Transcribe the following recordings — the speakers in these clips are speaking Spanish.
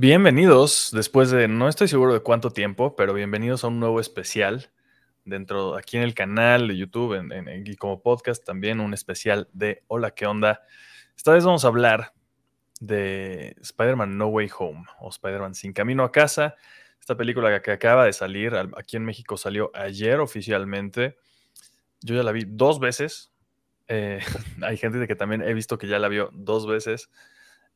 Bienvenidos, después de no estoy seguro de cuánto tiempo, pero bienvenidos a un nuevo especial dentro aquí en el canal de YouTube y como podcast también un especial de Hola, ¿qué onda? Esta vez vamos a hablar de Spider-Man No Way Home o Spider-Man Sin Camino a Casa, esta película que acaba de salir, aquí en México salió ayer oficialmente. Yo ya la vi dos veces. Eh, hay gente que también he visto que ya la vio dos veces.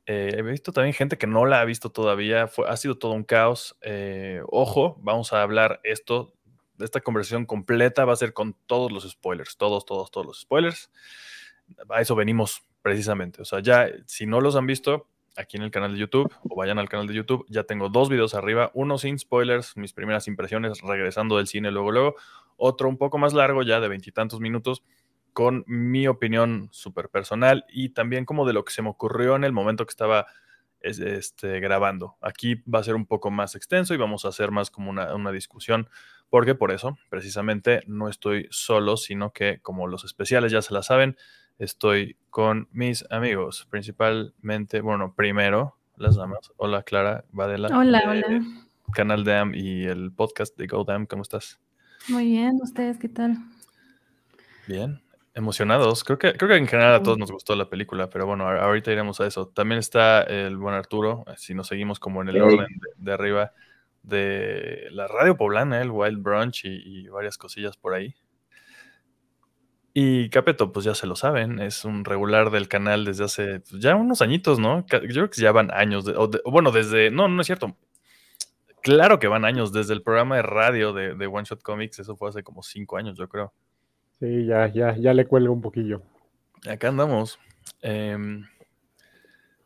Eh, he visto también gente que no la ha visto todavía. ha sido todo un caos. Eh, ojo, vamos a hablar esto. Esta conversación completa va a ser con todos los spoilers. Todos, todos, todos los spoilers. A eso venimos precisamente. O sea, ya si no los han visto aquí en el canal de YouTube o vayan al canal de YouTube, ya tengo dos videos arriba. Uno sin spoilers, mis primeras impresiones regresando del cine luego, luego. Otro un poco más largo, ya de veintitantos minutos con mi opinión súper personal y también como de lo que se me ocurrió en el momento que estaba este, grabando. Aquí va a ser un poco más extenso y vamos a hacer más como una, una, discusión, porque por eso, precisamente, no estoy solo, sino que como los especiales ya se la saben, estoy con mis amigos, principalmente, bueno, primero, las damas. Hola, Clara Badela. Hola, hola. Canal DAM y el podcast de GoDam, ¿cómo estás? Muy bien, ¿ustedes qué tal? Bien, Emocionados. Creo que, creo que en general a todos nos gustó la película, pero bueno, ahorita iremos a eso. También está el buen Arturo, eh, si nos seguimos como en el orden de, arriba de la radio poblana, el Wild Brunch y, varias cosillas por ahí. Y Capeto, pues ya se lo saben, es un regular del canal desde hace pues, ya unos añitos, ¿no? Yo creo que ya van años, o bueno, desde, no, no es cierto. Claro que van años, desde el programa de radio de, de One Shot Comics, eso fue hace como cinco años, yo creo. Sí, ya, ya, ya le cuelgo un poquillo. Acá andamos. Em,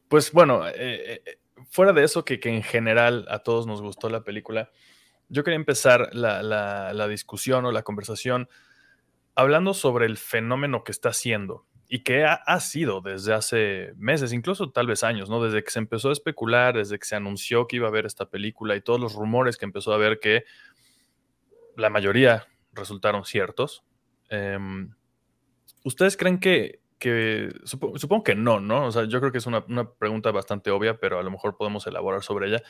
pues bueno, eh, eh, fuera de eso, que, en general a todos nos gustó la película, yo quería empezar la, discusión o la conversación hablando sobre el fenómeno que está haciendo y que ha, ha, sido desde hace meses, incluso tal vez años, ¿no? Desde que se empezó a especular, desde que se anunció que iba a haber esta película y todos los rumores que empezó a haber que la mayoría resultaron ciertos, Em, ¿Ustedes creen que, supongo, que no, ¿no? O sea, yo creo que es una, pregunta bastante obvia, pero a lo mejor podemos elaborar sobre ella.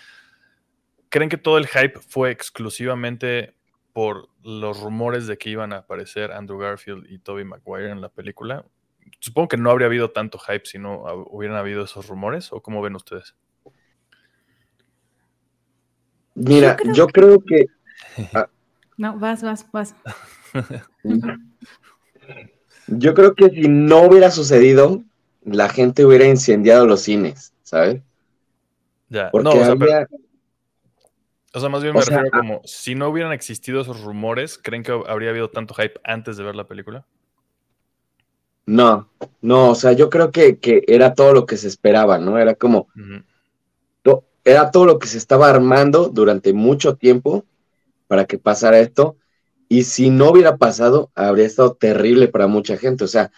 ¿Creen que todo el hype fue exclusivamente por los rumores de que iban a aparecer Andrew Garfield y Tobey Maguire en la película? Supongo que no habría habido tanto hype si no hubieran habido esos rumores, ¿o cómo ven ustedes? Mira, yo creo, que... Ah. No, vas, vas, vas. Yo creo que si no hubiera sucedido, la gente hubiera incendiado los cines, ¿sabes? Ya, Porque no, o, sea, o sea, más bien me refiero como, si no hubieran existido esos rumores, ¿creen que habría habido tanto hype antes de ver la película? No, no, o sea, yo creo que, era todo lo que se esperaba, ¿no? Era como, era todo lo que se estaba armando durante mucho tiempo para que pasara esto y si no hubiera pasado, habría estado terrible para mucha gente. O sea,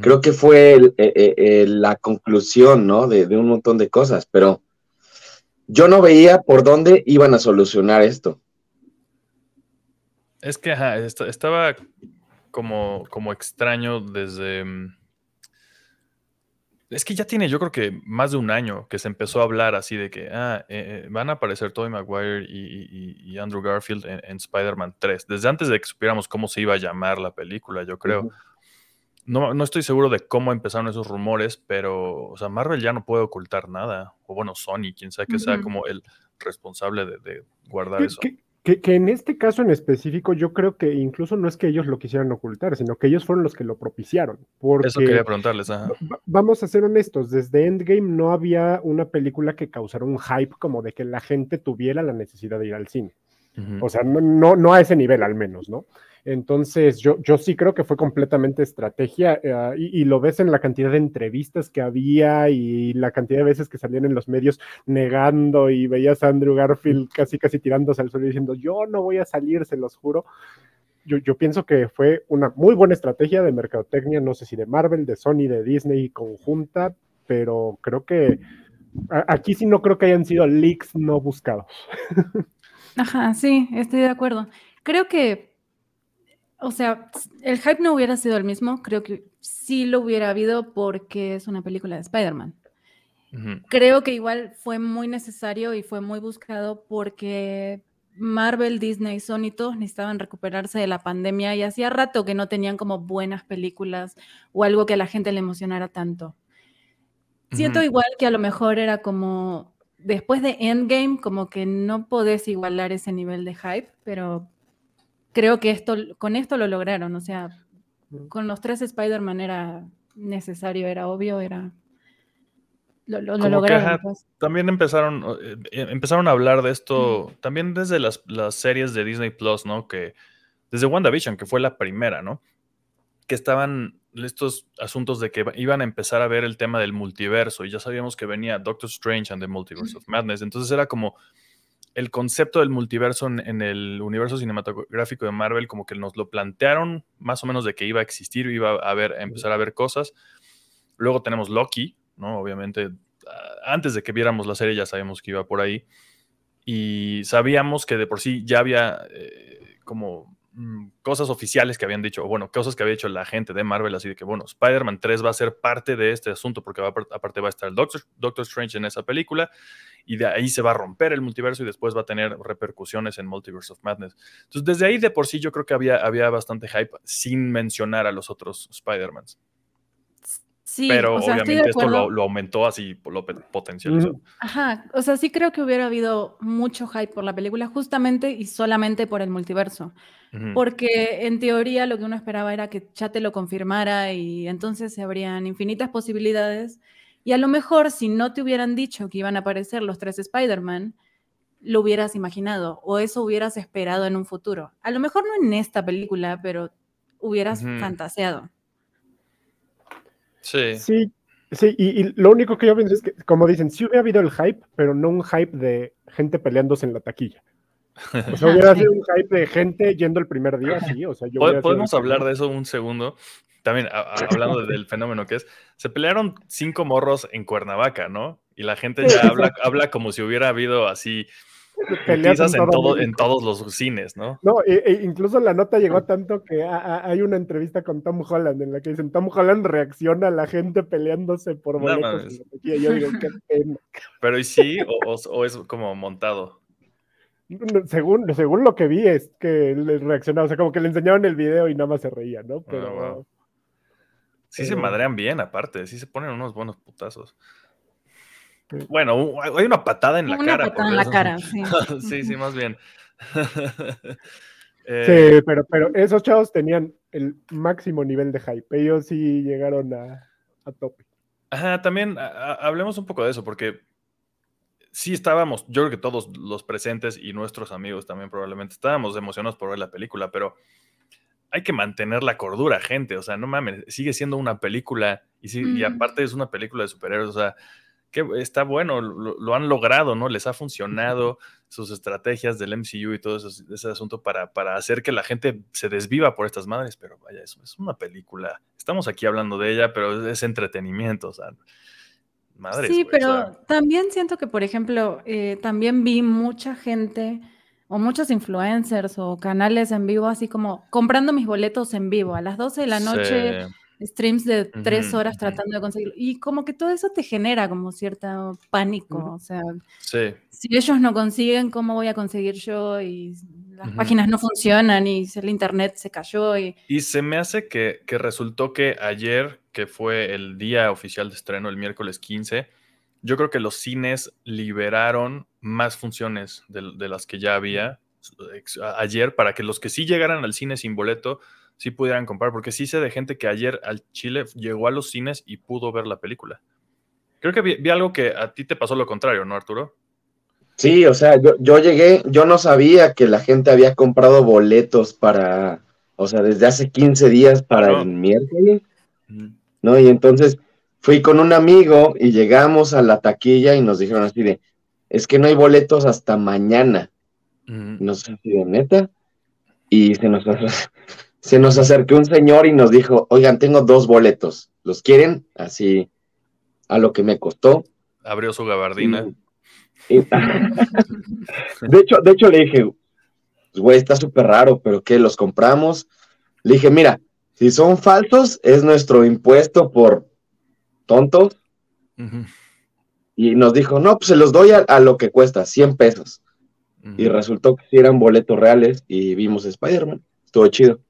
creo que fue eh, eh, la conclusión, ¿no? De, un montón de cosas, pero yo no veía por dónde iban a solucionar esto. Es que estaba como, como extraño desde mm, es que ya tiene, yo creo que más de un año que se empezó a hablar así de que ah, eh, eh, van a aparecer Tobey Maguire y, Andrew Garfield en, Spider-Man 3. Desde antes de que supiéramos cómo se iba a llamar la película, yo creo. no, no, estoy seguro de cómo empezaron esos rumores, pero, o sea, Marvel ya no puede ocultar nada. O bueno, Sony, quien sea que sea como el responsable de, guardar eso. Que, en este caso en específico yo creo que incluso no es que ellos lo quisieran ocultar, sino que ellos fueron los que lo propiciaron. Porque, Eso quería preguntarles. Vamos a ser honestos, desde Endgame no había una película que causara un hype como de que la gente tuviera la necesidad de ir al cine. O sea, no, no, a ese nivel al menos, ¿no? Entonces, yo, yo sí creo que fue completamente estrategia eh, y, lo ves en la cantidad de entrevistas que había y la cantidad de veces que salían en los medios negando y veías a Andrew Garfield casi, casi tirándose al suelo diciendo, yo no voy a salir, se los juro. Yo, yo, pienso que fue una muy buena estrategia de mercadotecnia, no sé si de Marvel, de Sony, de Disney conjunta, pero creo que aquí sí no creo que hayan sido leaks no buscados. Ajá, sí, estoy de acuerdo. Creo que o sea, el hype no hubiera sido el mismo, creo que sí lo hubiera habido porque es una película de Spider-Man. Creo que igual fue muy necesario y fue muy buscado porque Marvel, Disney, Sony, todos necesitaban recuperarse de la pandemia y hacía rato que no tenían como buenas películas o algo que a la gente le emocionara tanto. Siento igual que a lo mejor era como después de Endgame, como que no podés igualar ese nivel de hype, pero creo que esto, con esto lo lograron. O sea, con los tres Spider-Man era necesario, era obvio, era lo, lograron. Pues. También empezaron, eh, eh, empezaron a hablar de esto, también desde las, series de Disney Plus, ¿no? Que desde WandaVision, que fue la primera, ¿no? Que estaban estos asuntos de que iban a empezar a ver el tema del multiverso y ya sabíamos que venía Doctor Strange and the Multiverse of Madness. Entonces era como el concepto del multiverso en, el universo cinematográfico de Marvel, como que nos lo plantearon más o menos de que iba a existir, iba a, ver, a empezar a ver cosas. Luego tenemos Loki, ¿no? Obviamente, antes de que viéramos la serie ya sabíamos que iba por ahí. Y sabíamos que de por sí ya había eh, como mm, cosas oficiales que habían dicho, bueno, cosas que había dicho la gente de Marvel, así de que, bueno, Spider-Man 3 va a ser parte de este asunto, porque aparte va a estar el Doctor, Doctor Strange en esa película, y de ahí se va a romper el multiverso y después va a tener repercusiones en Multiverse of Madness. Entonces, desde ahí de por sí yo creo que había, había bastante hype sin mencionar a los otros Spider-Mans pero obviamente esto lo, aumentó así, lo potencializó. Ajá, o sea, sí creo que hubiera habido mucho hype por la película justamente y solamente por el multiverso. Porque en teoría lo que uno esperaba era que ya te lo confirmara y entonces se habrían infinitas posibilidades. Y a lo mejor si no te hubieran dicho que iban a aparecer los tres Spider-Man, lo hubieras imaginado o eso hubieras esperado en un futuro. A lo mejor no en esta película, pero hubieras fantaseado. Sí. Sí, sí y, lo único que yo pienso es que, como dicen, sí hubiera habido el hype, pero no un hype de gente peleándose en la taquilla. O sea, hubiera sido un hype de gente yendo el primer día, sí. O sea, yo Podemos hablar de eso un segundo. También hablando del fenómeno que es, se pelearon cinco morros en Cuernavaca, ¿no? Y la gente ya habla, habla como si hubiera habido así Peleas en, todo, en todos los cines, ¿no? No, e, e incluso la nota llegó tanto que hay una entrevista con Tom Holland en la que dicen Tom Holland reacciona a la gente peleándose por boletos. y yo digo, qué pena. Pero ¿y sí? O, es como montado? Según, según lo que vi es que le reaccionaba, o sea, como que le enseñaban el video y nada más se reía, ¿no? Ah, Pero... Sí se madrean bien, aparte, sí se ponen unos buenos putazos. Bueno, hay una patada en la cara. Una patada en la cara, sí. sí, sí, más bien. Eh, sí, pero, pero esos chavos tenían el máximo nivel de hype. Ellos sí llegaron a, a tope. Ajá, también hablemos un poco de eso, porque sí estábamos, yo creo que todos los presentes y nuestros amigos también probablemente estábamos emocionados por ver la película, pero hay que mantener la cordura, gente. O sea, no mames, sigue siendo una película y, sí, y aparte es una película de superhéroes. O sea, que está bueno, lo, han logrado, ¿no? Les ha funcionado sus estrategias del MCU y todo ese, asunto para, para, hacer que la gente se desviva por estas madres, pero vaya, eso es una película. Estamos aquí hablando de ella, pero es, entretenimiento, o sea, madre. Sí, pero también siento que, por ejemplo, eh, también vi mucha gente o muchos influencers o canales en vivo, así como comprando mis boletos en vivo a las 12 de la noche streams de tres horas tratando de conseguirlo. Y como que todo eso te genera como cierto pánico. O sea, si ellos no consiguen, ¿cómo voy a conseguir yo? Y las páginas no funcionan y el internet se cayó. Y, y se me hace que, que, resultó que ayer, que fue el día oficial de estreno, el miércoles 15, yo creo que los cines liberaron más funciones de, de las que ya había ayer para que los que sí llegaran al cine sin boleto sí pudieran comprar, porque sí sé de gente que ayer al Chile llegó a los cines y pudo ver la película. Creo que vi, algo que a ti te pasó lo contrario, ¿no, Arturo? Sí, o sea, yo, yo, llegué, yo no sabía que la gente había comprado boletos para, o sea, desde hace 15 días para el miércoles, ¿no? Y entonces fui con un amigo y llegamos a la taquilla y nos dijeron así de, es que no hay boletos hasta mañana. No sé si de neta. Y se nos, se nos acercó un señor y nos dijo, oigan, tengo dos boletos, ¿los quieren? Así, a lo que me costó. Abrió su gabardina. de, hecho, de hecho le dije, güey, está súper raro, pero ¿qué? ¿Los compramos? Le dije, mira, si son falsos, es nuestro impuesto por tontos. y nos dijo, no, pues se los doy a, lo que cuesta, 100 pesos. Y resultó que eran boletos reales y vimos Spider-Man. Estuvo chido.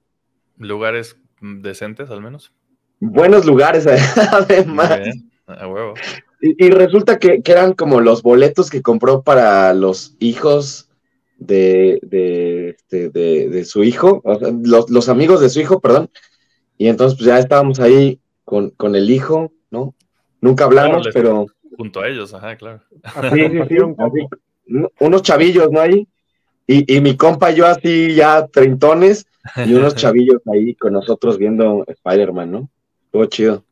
¿Lugares decentes al menos? Buenos lugares, además. A huevo. Y, resulta que, eran como los boletos que compró para los hijos de, de, este, su hijo, los, los, amigos de su hijo, perdón. Y entonces pues ya estábamos ahí con, con el hijo, ¿no? Nunca hablamos, pero junto a ellos, ajá, claro. unos chavillos, ¿no? Ahí. Y, y, mi compa y yo así ya treintones y unos chavillos ahí con nosotros viendo Spider-Man, ¿no? Todo chido.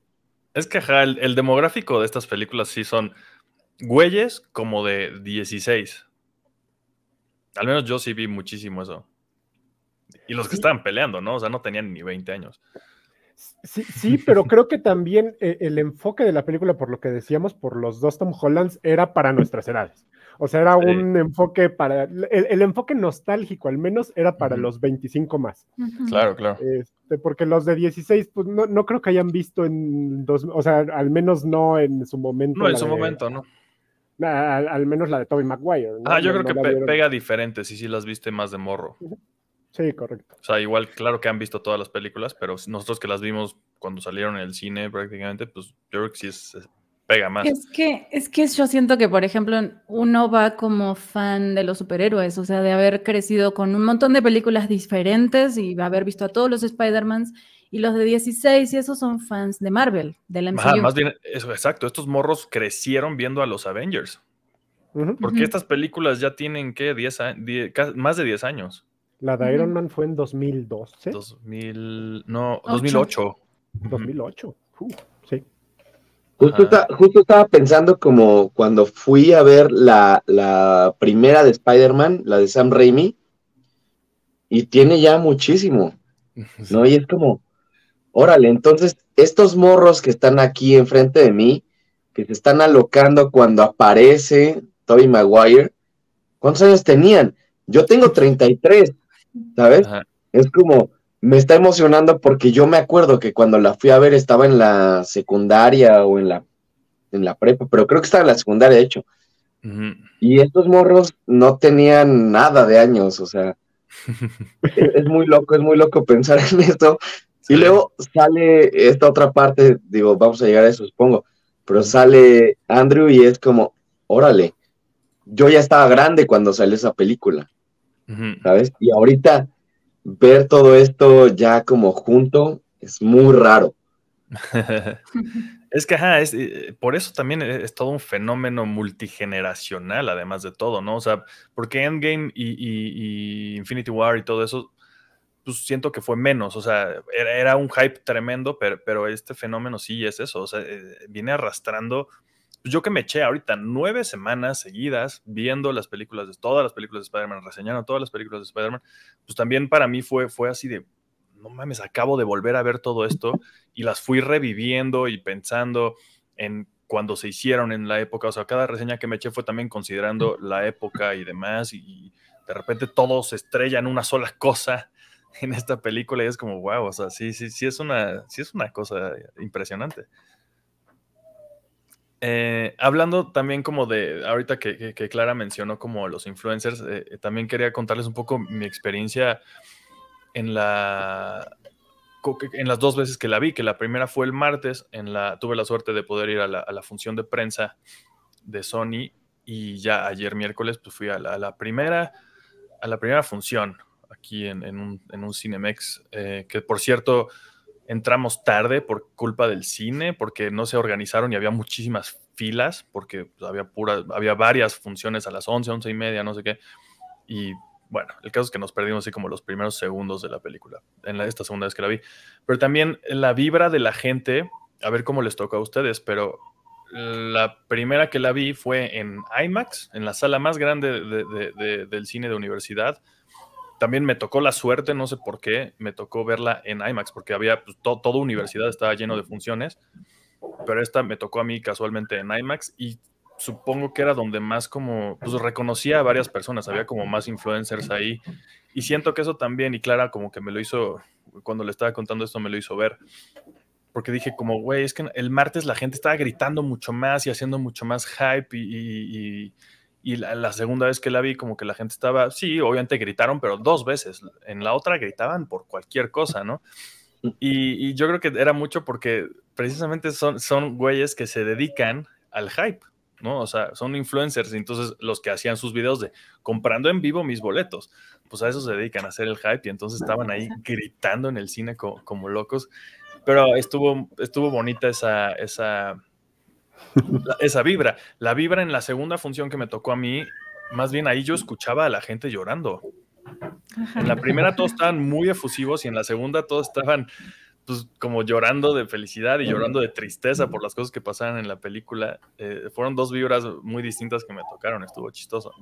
Es que ajá, el, demográfico de estas películas sí son güeyes como de 16. Al menos yo sí vi muchísimo eso. Y los que estaban peleando, ¿no? O sea, no tenían ni 20 años. Sí, sí, pero creo que también eh, el enfoque de la película, por lo que decíamos, por los dos Tom Hollands, era para nuestras edades. O sea, era un enfoque para. El, enfoque nostálgico, al menos, era para los 25 más. Claro, claro. Este, porque los de 16, pues no, no, creo que hayan visto en dos. O sea, al menos no en su momento. No, en su momento, ¿no? Al, menos la de Tobey Maguire. Ah, yo creo que pega diferente si sí las viste más de morro. Sí, correcto. O sea, igual, claro que han visto todas las películas, pero nosotros que las vimos cuando salieron en el cine prácticamente, pues yo creo que sí es, pega más. Es que, es que yo siento que, por ejemplo, uno va como fan de los superhéroes, o sea, de haber crecido con un montón de películas diferentes y haber visto a todos los Spider-Mans. Y los de 16 y esos son fans de Marvel, de la MCU. más bien, eso, exacto. Estos morros crecieron viendo a los Avengers. Porque estas películas ya tienen, ¿qué? 10, más de 10 años. La de Iron Man fue en 2012. 2000, no, 2008. 2008, sí. Justo, estaba pensando como cuando fui a ver la, primera de Spider-Man, la de Sam Raimi, y tiene ya muchísimo, ¿no? Y es como, órale, entonces estos morros que están aquí enfrente de mí, que se están alocando cuando aparece Tobey Maguire, ¿cuántos años tenían? Yo tengo 33, ¿sabes? Es como, me está emocionando porque yo me acuerdo que cuando la fui a ver estaba en la secundaria o en la, en la prepa, pero creo que estaba en la secundaria, de hecho. Y estos morros no tenían nada de años, o sea, es muy loco, es muy loco pensar en esto. Y luego sale esta otra parte, digo, vamos a llegar a eso, supongo, pero sale Andrew y es como, órale, yo ya estaba grande cuando salió esa película. ¿sabes? Y ahorita ver todo esto ya como junto es muy raro. es que, ajá, es, eh, por eso también es, todo un fenómeno multigeneracional, además de todo, ¿no? O sea, porque Endgame y, Infinity War y todo eso, pues siento que fue menos, o sea, era, un hype tremendo, pero, pero, este fenómeno sí es eso, o sea, eh, viene arrastrando yo que me eché ahorita nueve semanas seguidas viendo las películas, de todas las películas de Spider-Man, reseñando todas las películas de Spider-Man, pues también para mí fue, fue así de, no mames, acabo de volver a ver todo esto y las fui reviviendo y pensando en cuando se hicieron en la época, o sea, cada reseña que me eché fue también considerando la época y demás, y, de repente todo se estrella en una sola cosa en esta película y es como, wow, o sea, sí, sí, sí es una, sí es una cosa impresionante. Eh, hablando también como de, ahorita que, Clara mencionó como los influencers, eh, eh, también quería contarles un poco mi experiencia en la en las dos veces que la vi, que la primera fue el martes, en la, tuve la suerte de poder ir a la, función de prensa de Sony y ya ayer miércoles pues fui a la, primera, a la primera función aquí en, un, en un Cinemex, que por cierto entramos tarde por culpa del cine, porque no se organizaron y había muchísimas filas, porque pues, había, pura, había varias funciones a las 11, 11 y media, no sé qué. Y bueno, el caso es que nos perdimos así como los primeros segundos de la película, en la, esta segunda vez que la vi. Pero también la vibra de la gente, a ver cómo les toca a ustedes, pero la primera que la vi fue en IMAX, en la sala más grande del cine de universidad también me tocó la suerte, no sé por qué, me tocó verla en IMAX, porque había, pues, toda universidad estaba lleno de funciones, pero esta me tocó a mí casualmente en IMAX y supongo que era donde más como, pues reconocía a varias personas, había como más influencers ahí y siento que eso también, y Clara como que me lo hizo, cuando le estaba contando esto me lo hizo ver, porque dije como, güey, es que el martes la gente estaba gritando mucho más y haciendo mucho más hype y, la, segunda vez que la vi como que la gente estaba, sí, obviamente gritaron, pero dos veces. En la otra gritaban por cualquier cosa, ¿no? Mm. Y, yo creo que era mucho porque precisamente son, son güeyes que se dedican al hype. ¿no? O sea, son influencers, entonces los que hacían sus videos de comprando en vivo mis boletos, pues a eso se dedican a hacer el hype y entonces estaban ahí gritando en el cine como, locos. Pero estuvo, estuvo bonita esa, esa, esa vibra. La vibra en la segunda función que me tocó a mí, más bien ahí yo escuchaba a la gente llorando. En la primera todos estaban muy efusivos y en la segunda todos estaban pues como llorando de felicidad y llorando de tristeza por las cosas que pasaban en la película. Eh, fueron dos vibras muy distintas que me tocaron, estuvo chistoso.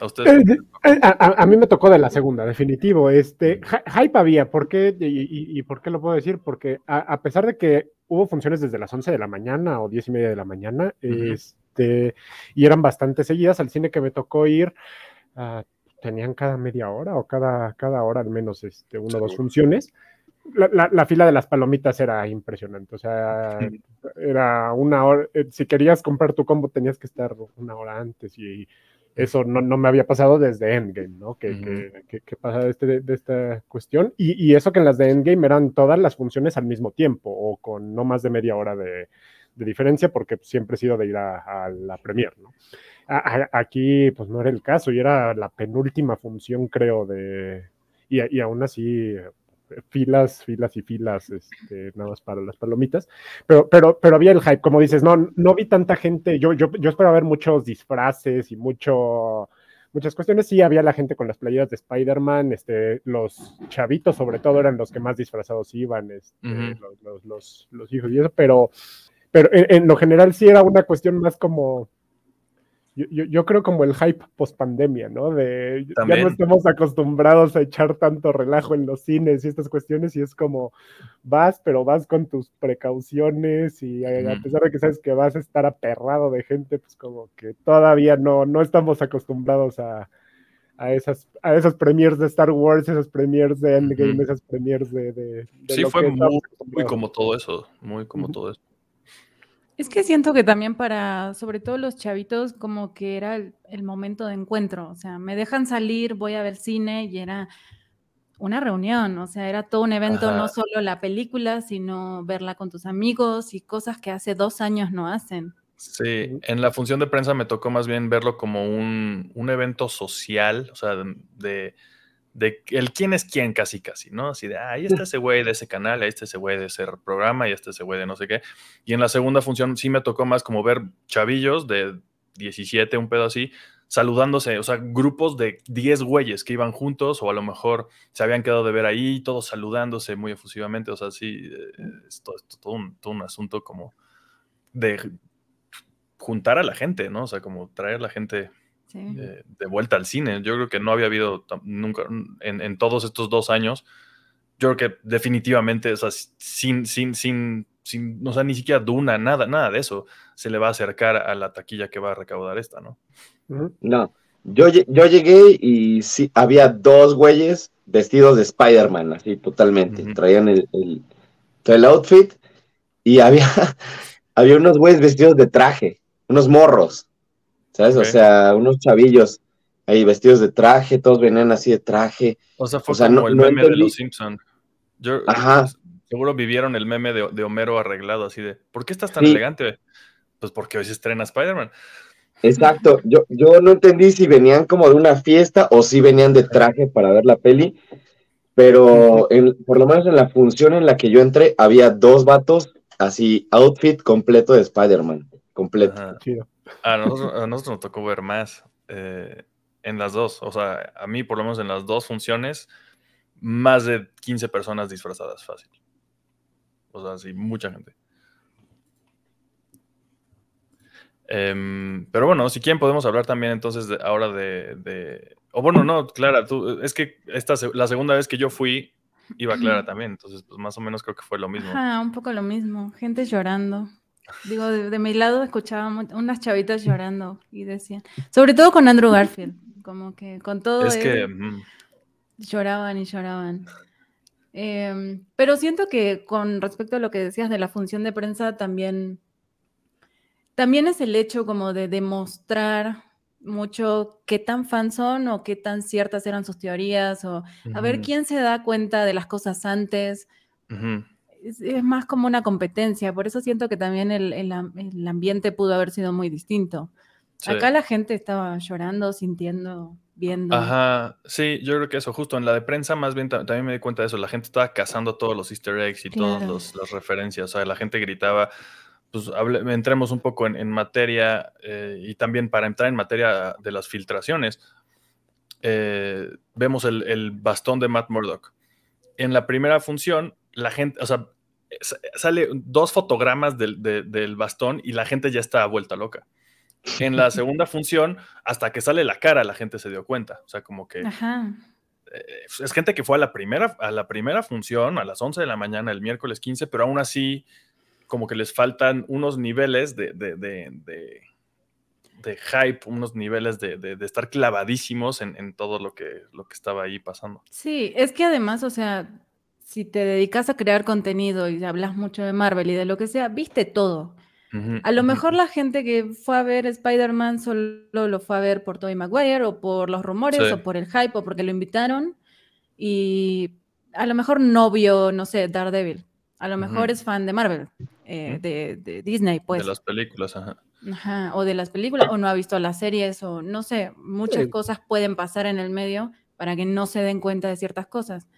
¿A, ustedes? Eh, eh, a, mí me tocó de la segunda, definitivo. Este, hype había, ¿por qué? Y, por qué lo puedo decir? Porque a, pesar de que hubo funciones desde las 11 de la mañana o 10 y media de la mañana, este, y eran bastante seguidas, al cine que me tocó ir, uh, tenían cada media hora o cada, cada hora al menos este, una o dos funciones. La, fila de las palomitas era impresionante, o sea, era una hora, eh, si querías comprar tu combo tenías que estar una hora antes y eso no, me había pasado desde Endgame, ¿no? Que, que, pasa de, este, de, esta cuestión y, eso que en las de Endgame eran todas las funciones al mismo tiempo o con no más de media hora de, diferencia porque siempre he sido de ir a, a la premier, ¿no? aquí pues no era el caso y era la penúltima función creo de y, aún así filas, filas y filas, este, nada más para las palomitas, pero, pero, pero había el hype, como dices, no, no vi tanta gente, yo, yo, yo esperaba ver muchos disfraces y mucho, muchas cuestiones, sí había la gente con las playeras de Spider-Man, este, los chavitos sobre todo eran los que más disfrazados iban, este, los, los, los, hijos y eso, pero, pero en, lo general sí era una cuestión más como yo, yo, creo como el hype post pandemia, ¿no? De ya no estamos acostumbrados a echar tanto relajo en los cines y estas cuestiones, y es como vas, pero vas con tus precauciones, y a, pesar de que sabes que vas a estar aperrado de gente, pues como que todavía no, no estamos acostumbrados a, a esas, a esas premiers de Star Wars, esas premiers de Endgame, esas premiers de, sí, fue muy, muy, como todo eso, muy como todo eso. Es que siento que también para, sobre todo los chavitos, como que era el, momento de encuentro. O sea, me dejan salir, voy a ver cine y era una reunión. O sea, era todo un evento, no solo la película, sino verla con tus amigos y cosas que hace dos años no hacen. Sí, en la función de prensa me tocó más bien verlo como un, un evento social, o sea, de de el quién es quién casi casi, ¿no? Así de, ah, ahí está ese güey de ese canal, ahí está ese güey de ese programa, y este ese güey de no sé qué. Y en la segunda función sí me tocó más como ver chavillos de 17, un pedo así, saludándose, o sea, grupos de 10 güeyes que iban juntos o a lo mejor se habían quedado de ver ahí, todos saludándose muy efusivamente, o sea, sí, eh, es todo, todo, un, todo un asunto como de juntar a la gente, ¿no? O sea, como traer a la gente de, vuelta al cine. Yo creo que no había habido nunca en, todos estos dos años. Yo creo que definitivamente, o sea, sin, sin, sin, sin, o sea, ni siquiera Duna, nada, nada de eso se le va a acercar a la taquilla que va a recaudar esta, ¿no? No, yo, yo llegué y sí, había dos güeyes vestidos de Spider-Man, así totalmente. Traían el, el, el, outfit y había, había unos güeyes vestidos de traje, unos morros. ¿Sabes? O sea, unos chavillos ahí vestidos de traje, todos venían así de traje. O sea, fue como el meme de los Simpsons. Ajá. Seguro vivieron el meme de, Homero arreglado, así de, ¿por qué estás tan elegante? Pues porque hoy se estrena Spider-Man. Exacto, yo, yo no entendí si venían como de una fiesta o si venían de traje para ver la peli, pero por lo menos en la función en la que yo entré había dos vatos así, outfit completo de Spider-Man, completo. A nosotros, nos tocó ver más eh, en las dos. O sea, a mí por lo menos en las dos funciones, más de 15 personas disfrazadas fácil. O sea, sí, mucha gente. Em, pero bueno, si quieren podemos hablar también entonces de, ahora de, O bueno, no, Clara, tú, es que esta, la segunda vez que yo fui, iba Clara también, entonces pues más o menos creo que fue lo mismo. Ah, un poco lo mismo, gente llorando. Digo, de, mi lado escuchaba unas chavitas llorando y decían, sobre todo con Andrew Garfield, como que con todo es que, lloraban y lloraban. Em, pero siento que con respecto a lo que decías de la función de prensa, también, también es el hecho como de demostrar mucho qué tan fans son o qué tan ciertas eran sus teorías o a ver quién se da cuenta de las cosas antes. Es, más como una competencia, por eso siento que también el, ambiente pudo haber sido muy distinto. Acá la gente estaba llorando, sintiendo, viendo. Ajá, sí, yo creo que eso, justo en la de prensa más bien también me di cuenta de eso, la gente estaba cazando todos los easter eggs y todas las referencias, o sea, la gente gritaba, pues entremos un poco en, materia eh, y también para entrar en materia de las filtraciones, eh, vemos el, bastón de Matt Murdock. En la primera función, la gente, o sea, sale dos fotogramas del, del bastón y la gente ya está vuelta loca. En la segunda función, hasta que sale la cara, la gente se dio cuenta. O sea, como que... Eh, es gente que fue a la, primera, a la primera función a las 11 de la mañana el miércoles 15, pero aún así como que les faltan unos niveles de, de, de, de hype, unos niveles de, estar clavadísimos en, todo lo que, lo que estaba ahí pasando. Sí, es que además, o sea, si te dedicas a crear contenido y hablas mucho de Marvel y de lo que sea, viste todo. a lo mejor la gente que fue a ver Spider-Man solo lo fue a ver por Tobey Maguire o por los rumores o por el hype o porque lo invitaron y a lo mejor no vio, no sé, Daredevil. A lo mejor es fan de Marvel, eh, de, Disney, pues. De las películas, ajá. Ajá, o de las películas, o no ha visto las series, o no sé, muchas cosas pueden pasar en el medio para que no se den cuenta de ciertas cosas.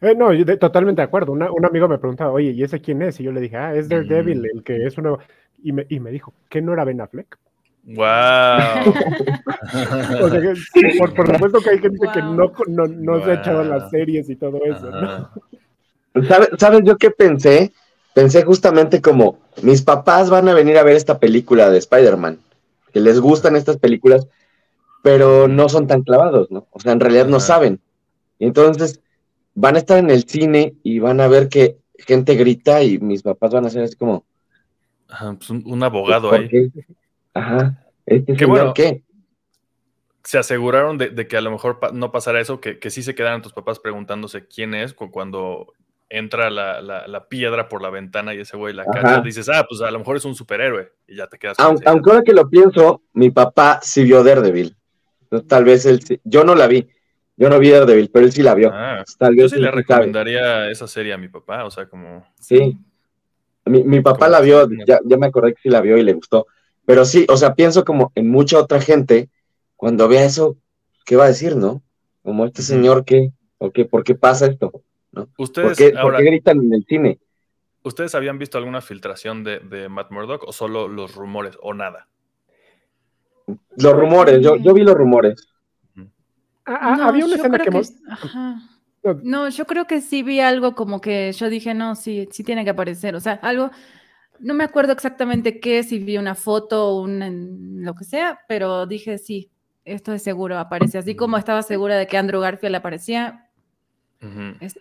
Eh, no, yo totalmente de acuerdo. un amigo me preguntaba, oye, ¿y ese quién es? Y yo le dije, ah, es Daredevil, mm. el que es uno. Y me, y me dijo, ¿qué no era Ben Affleck? ¡Wow! o sea que, por, por, supuesto que hay gente que no, no, no se ha echado las series y todo eso, ¿no? ¿Sabes yo qué pensé? Pensé justamente como, mis papás van a venir a ver esta película de Spider-Man, que les gustan estas películas, pero no son tan clavados, ¿no? O sea, en realidad no saben. entonces van a estar en el cine y van a ver que gente grita y mis papás van a ser así como... pues un, abogado ahí. Ajá. ¿Este ¿Qué bueno? ¿Qué? se aseguraron de, que a lo mejor no pasara eso, que, que sí se quedaran tus papás preguntándose quién es cuando entra la, la, piedra por la ventana y ese güey la cacha, dices, ah, pues a lo mejor es un superhéroe y ya te quedas. Aunque, aunque ahora que lo pienso, mi papá sí vio Daredevil. Tal vez él yo no la vi, yo no vi Daredevil, pero él sí la vio. Ah, Tal vez yo sí le recomendaría esa serie a mi papá, o sea, como... Sí, mi, mi papá la vio, ya, ya me acordé que sí la vio y le gustó. Pero sí, o sea, pienso como en mucha otra gente, cuando vea eso, ¿qué va a decir, no? Como este señor, ¿qué? ¿O qué? ¿Por qué pasa esto? Ustedes, ¿Por qué, gritan en el cine? ¿Ustedes habían visto alguna filtración de, Matt Murdock o solo los rumores o nada? Los rumores, yo, vi los rumores. Ah, ah, había una escena que... No, yo creo que sí vi algo como que yo dije, no, sí, sí tiene que aparecer. O sea, algo, no me acuerdo exactamente qué, si vi una foto o un, lo que sea, pero dije, sí, esto es seguro, aparece. Así como estaba segura de que Andrew Garfield aparecía,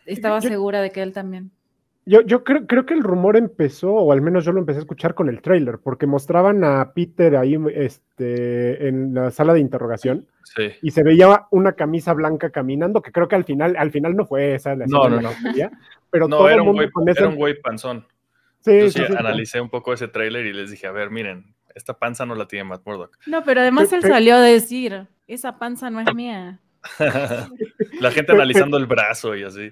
estaba segura de que él también. Yo, yo creo, creo, que el rumor empezó, o al menos yo lo empecé a escuchar con el trailer, porque mostraban a Peter ahí este, en la sala de interrogación y se veía una camisa blanca caminando, que creo que al final, al final no fue esa la No, no, no. pero todo era, el mundo un güey, era un güey panzón. Sí, sí, analicé un poco ese trailer y les dije, a ver, miren, esta panza no la tiene Matt Murdock. No, pero además él salió a decir, esa panza no es mía. La gente analizando el brazo y así.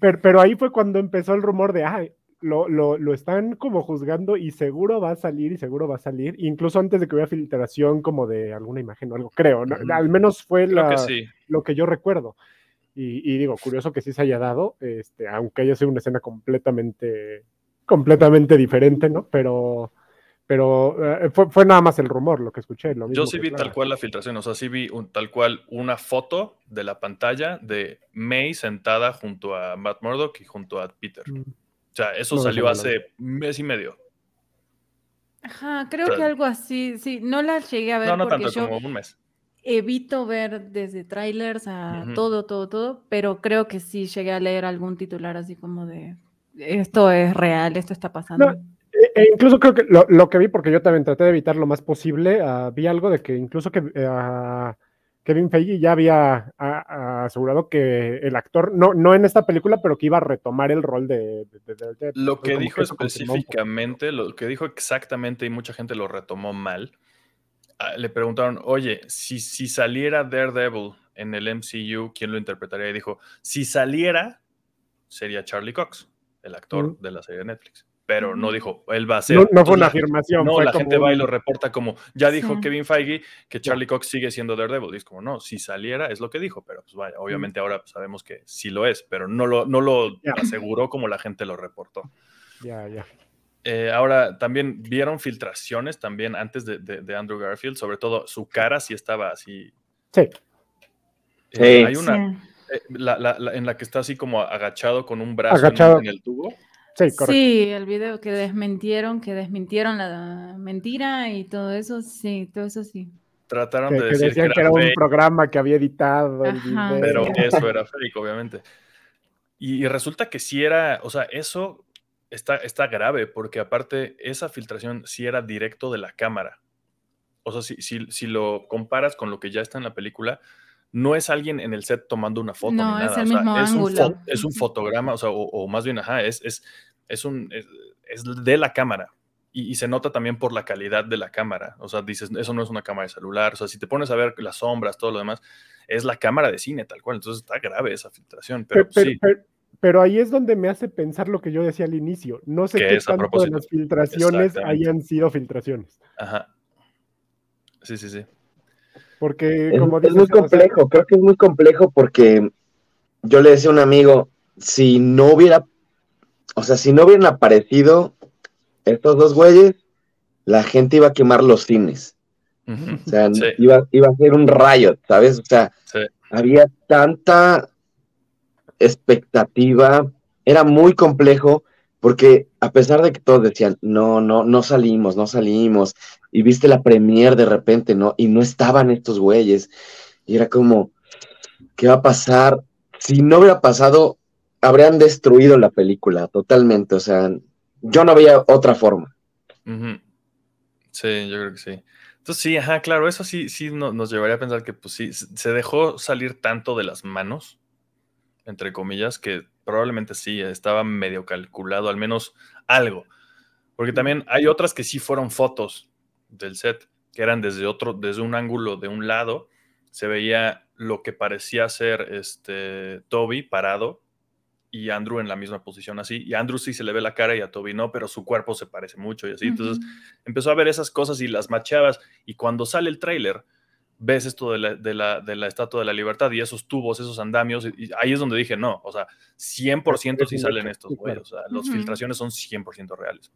Pero, ahí fue cuando empezó el rumor de, ay, lo, lo, están como juzgando y seguro va a salir y seguro va a salir, incluso antes de que hubiera filtración como de alguna imagen o algo, creo, al menos fue lo que yo recuerdo. Y, digo, curioso que sí se haya dado, este, aunque haya sido una escena completamente, completamente diferente, ¿no? Pero, pero eh, fue, nada más el rumor lo que escuché. Lo Yo sí vi tal cual la filtración, o sea, sí vi tal cual una foto de la pantalla de May sentada junto a Matt Murdock y junto a Peter. Mm. O sea, eso salió hace un mes y medio. Ajá, creo que algo así, sí, no la llegué a ver. No, no tanto, como un mes. Evito ver desde trailers a todo, todo, todo, pero creo que sí llegué a leer algún titular así como de esto es real, esto está pasando. E, e incluso creo que lo, que vi, porque yo también traté de evitar lo más posible, ah, vi algo de que incluso que, uh, Kevin Feige ya había asegurado que el actor, no, no en esta película, pero que iba a retomar el rol de... lo que dijo específicamente, lo que dijo exactamente y mucha gente lo retomó mal, ah, le preguntaron, oye, si, si saliera Daredevil en el MCU, ¿quién lo interpretaría? Y dijo, si saliera, sería Charlie Cox, el actor de la serie de Netflix pero no dijo, él va a ser. No, fue una afirmación. No, la gente va y lo reporta como, ya dijo Kevin Feige que Charlie Cox sigue siendo Daredevil. Y es como, no, si saliera es lo que dijo, pero pues vaya, obviamente ahora sabemos que sí lo es, pero no lo, no lo aseguró como la gente lo reportó. Ya, ya. Eh, ahora, también vieron filtraciones también antes de, Andrew Garfield, sobre todo su cara sí estaba así. Sí. Eh, hay una eh, en la que está así como agachado con un brazo en el tubo. Sí, el video que desmentieron, que desmintieron la mentira y todo eso, sí, todo eso sí. Trataron de decir que era, un programa que había editado el video. Pero eso era fake, obviamente. Y, resulta que sí era, o sea, eso está, está grave, porque aparte esa filtración sí era directo de la cámara. O sea, si, si, si lo comparas con lo que ya está en la película, no es alguien en el set tomando una foto. No, ni nada. es el mismo ángulo. Un es un fotograma, o sea, o, más bien, ajá, es, es, es, un, es, de la cámara. Y, se nota también por la calidad de la cámara. O sea, dices, eso no es una cámara de celular. O sea, si te pones a ver las sombras, todo lo demás, es la cámara de cine tal cual. Entonces está grave esa filtración. Pero, sí. pero, ahí es donde me hace pensar lo que yo decía al inicio. No sé qué tanto de las filtraciones hayan sido filtraciones. Ajá. Sí, sí, sí. Porque, es, como es muy complejo, creo que es muy complejo porque yo le decía a un amigo, si no hubiera, o sea, si no hubieran aparecido estos dos güeyes, la gente iba a quemar los cines. O sea, iba, iba, a ser un rayo, ¿sabes? O sea, había tanta expectativa, era muy complejo, porque a pesar de que todos decían, no, no, no salimos, no salimos, y viste la premier de repente, ¿no? Y no estaban estos güeyes, y era como, ¿qué va a pasar? Si no hubiera pasado, habrían destruido la película totalmente, o sea, yo no veía otra forma. Sí, yo creo que sí. Entonces sí, ajá, claro, eso sí, sí nos llevaría a pensar que pues sí, se dejó salir tanto de las manos, entre comillas, que probablemente sí, estaba medio calculado, al menos algo. Porque también hay otras que sí fueron fotos del set, que eran desde otro, desde un ángulo de un lado, se veía lo que parecía ser este Toby parado y Andrew en la misma posición así. Y a Andrew sí se le ve la cara y a Toby no, pero su cuerpo se parece mucho y así. Entonces empezó a ver esas cosas y las machabas. Y cuando sale el tráiler, ves esto de la, de, la, de la, Estatua de la Libertad y esos tubos, esos andamios, y ahí es donde dije, no, o sea, 100% sí salen estos güeyes, o sea, las filtraciones son 100% reales.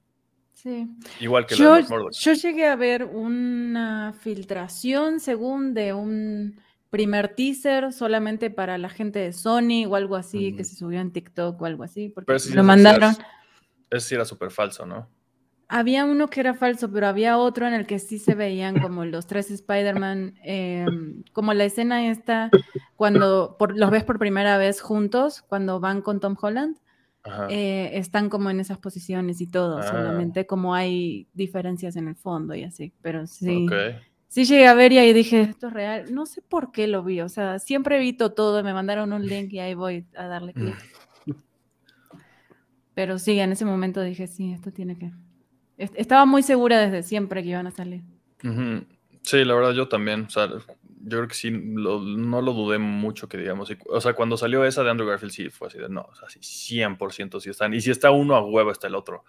Sí. Igual que yo, Yo llegué a ver una filtración, según de un primer teaser solamente para la gente de Sony o algo así, que se subió en TikTok o algo así, porque lo mandaron. Ese sí era súper falso, ¿no? Había uno que era falso, pero había otro en el que sí se veían como los tres Spider-Man, em, como la escena esta, cuando los ves por primera vez juntos, cuando van con Tom Holland, eh, están como en esas posiciones y todo, ah. solamente como hay diferencias en el fondo y así, pero sí. Sí llegué a ver y ahí dije, esto es real. No sé por qué lo vi, o sea, siempre evito todo, me mandaron un link y ahí voy a darle clic. Pero sí, en ese momento dije, sí, esto tiene que... Estaba muy segura desde siempre que iban a salir. Sí, la verdad yo también. O sea, yo creo que sí, no lo dudé mucho que digamos. O sea, cuando salió esa de Andrew Garfield, sí fue así de no, o sea, sí, 100% sí están. Y si está uno a huevo, está el otro.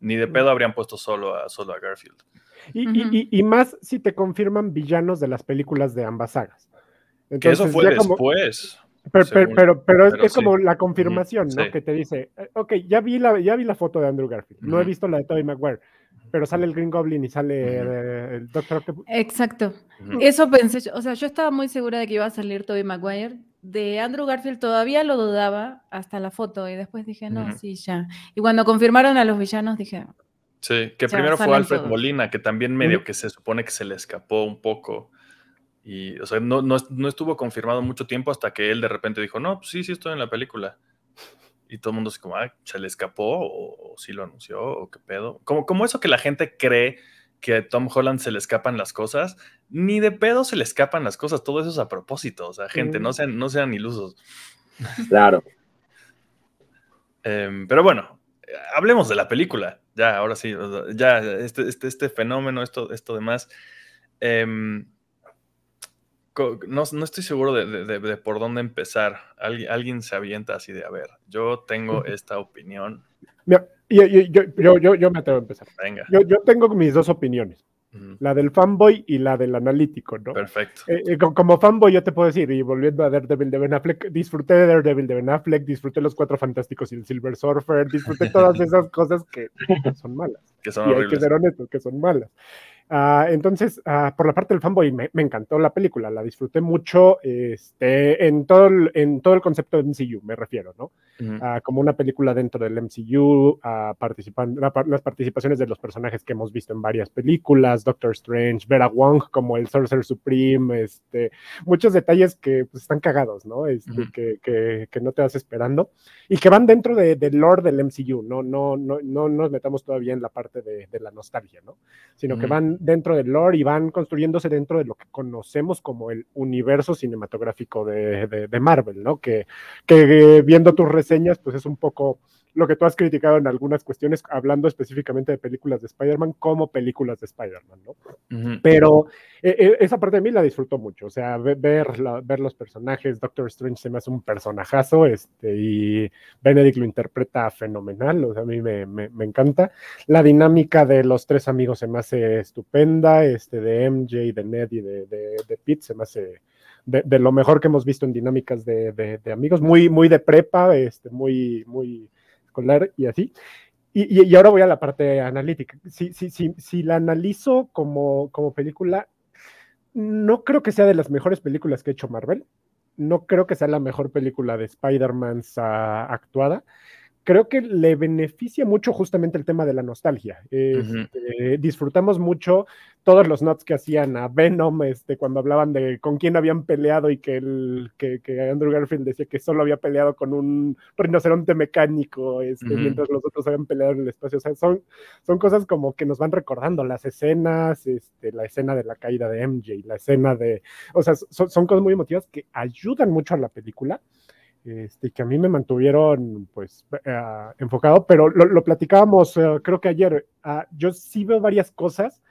Ni de pedo habrían puesto solo a, solo a Garfield. Y, más si te confirman villanos de las películas de ambas sagas. que eso fue después. Pero, pero, es, como la confirmación, ¿no? Que te dice, eh, ok, ya vi la, ya vi la foto de Andrew Garfield, no he visto la de Tobey Maguire, pero sale el Green Goblin y sale el Doctor Exacto. Eso pensé, o sea, yo estaba muy segura de que iba a salir Tobey Maguire. De Andrew Garfield todavía lo dudaba hasta la foto y después dije, no, sí, ya. Y cuando confirmaron a los villanos dije... Sí, que primero fue Alfred Molina, que también medio que se supone que se le escapó un poco. Y, o sea, no, no, estuvo confirmado mucho tiempo hasta que él de repente dijo, no, pues sí, sí estoy en la película. Y todo el mundo se como, ah, ¿se le escapó? ¿O, sí lo anunció? ¿O qué pedo? Como, como eso que la gente cree que a Tom Holland se le escapan las cosas. Ni de pedo se le escapan las cosas, todo eso es a propósito. O sea, gente, no, sean, no sean ilusos. Claro. Em, pero bueno, hablemos de la película. Ya, ahora sí, ya, este, este, este fenómeno, esto, esto demás. Em, no, estoy seguro de, por dónde empezar. alguien se avienta así de, a ver, yo tengo esta opinión. yo, yo, yo, me atrevo a empezar. Venga. Yo, tengo mis dos opiniones. La del fanboy y la del analítico, ¿no? Perfecto. Eh, eh, como fanboy yo te puedo decir, y volviendo a Daredevil de Ben Affleck, disfruté de Daredevil de Ben Affleck, disfruté Los Cuatro Fantásticos y el Silver Surfer, disfruté todas esas cosas que son malas. Que son y hay que ser honestos, que son malas. Ah, entonces, ah, por la parte del fanboy, me, encantó la película, la disfruté mucho este, en, todo el, en todo el concepto de MCU, me refiero, ¿no? Ah, como una película dentro del MCU, participan, las participaciones de los personajes que hemos visto en varias películas, Doctor Strange, Vera Wong como el Sorcerer Supreme, este, muchos detalles que pues, están cagados, ¿no? Este, que, que, que, no te vas esperando y que van dentro del de lore del MCU, ¿no? No, no, no nos metamos todavía en la parte de, de la nostalgia, ¿no? Sino que van dentro del lore y van construyéndose dentro de lo que conocemos como el universo cinematográfico de, Marvel, ¿no? Que, que viendo tus reseñas, pues es un poco lo que tú has criticado en algunas cuestiones, hablando específicamente de películas de Spider-Man como películas de Spider-Man, ¿no? Pero eh, esa parte de mí la disfruto mucho, o sea, ver, ver los personajes, Doctor Strange se me hace un personajazo, este, y Benedict lo interpreta fenomenal, o sea, a mí me, me, encanta. La dinámica de los tres amigos se me hace estupenda, este, de MJ, de Ned y de, de, Pete se me hace... De, lo mejor que hemos visto en dinámicas de, de, amigos, muy, muy de prepa, este, muy, muy, y así. Y, y, ahora voy a la parte analítica. Si, si, si, si la analizo como, como película, no creo que sea de las mejores películas que ha hecho Marvel. No creo que sea la mejor película de Spider-Man actuada creo que le beneficia mucho justamente el tema de la nostalgia. Este, disfrutamos mucho todos los notes que hacían a Venom este, cuando hablaban de con quién habían peleado y que, el, que, Andrew Garfield decía que solo había peleado con un rinoceronte mecánico, este, mientras los otros habían peleado en el espacio. O sea, son, son cosas como que nos van recordando las escenas, este, la escena de la caída de MJ, la escena de... O sea, son, son cosas muy emotivas que ayudan mucho a la película este, que a mí me mantuvieron pues eh, enfocado, pero lo, platicábamos eh, creo que ayer, ah, yo sí veo varias cosas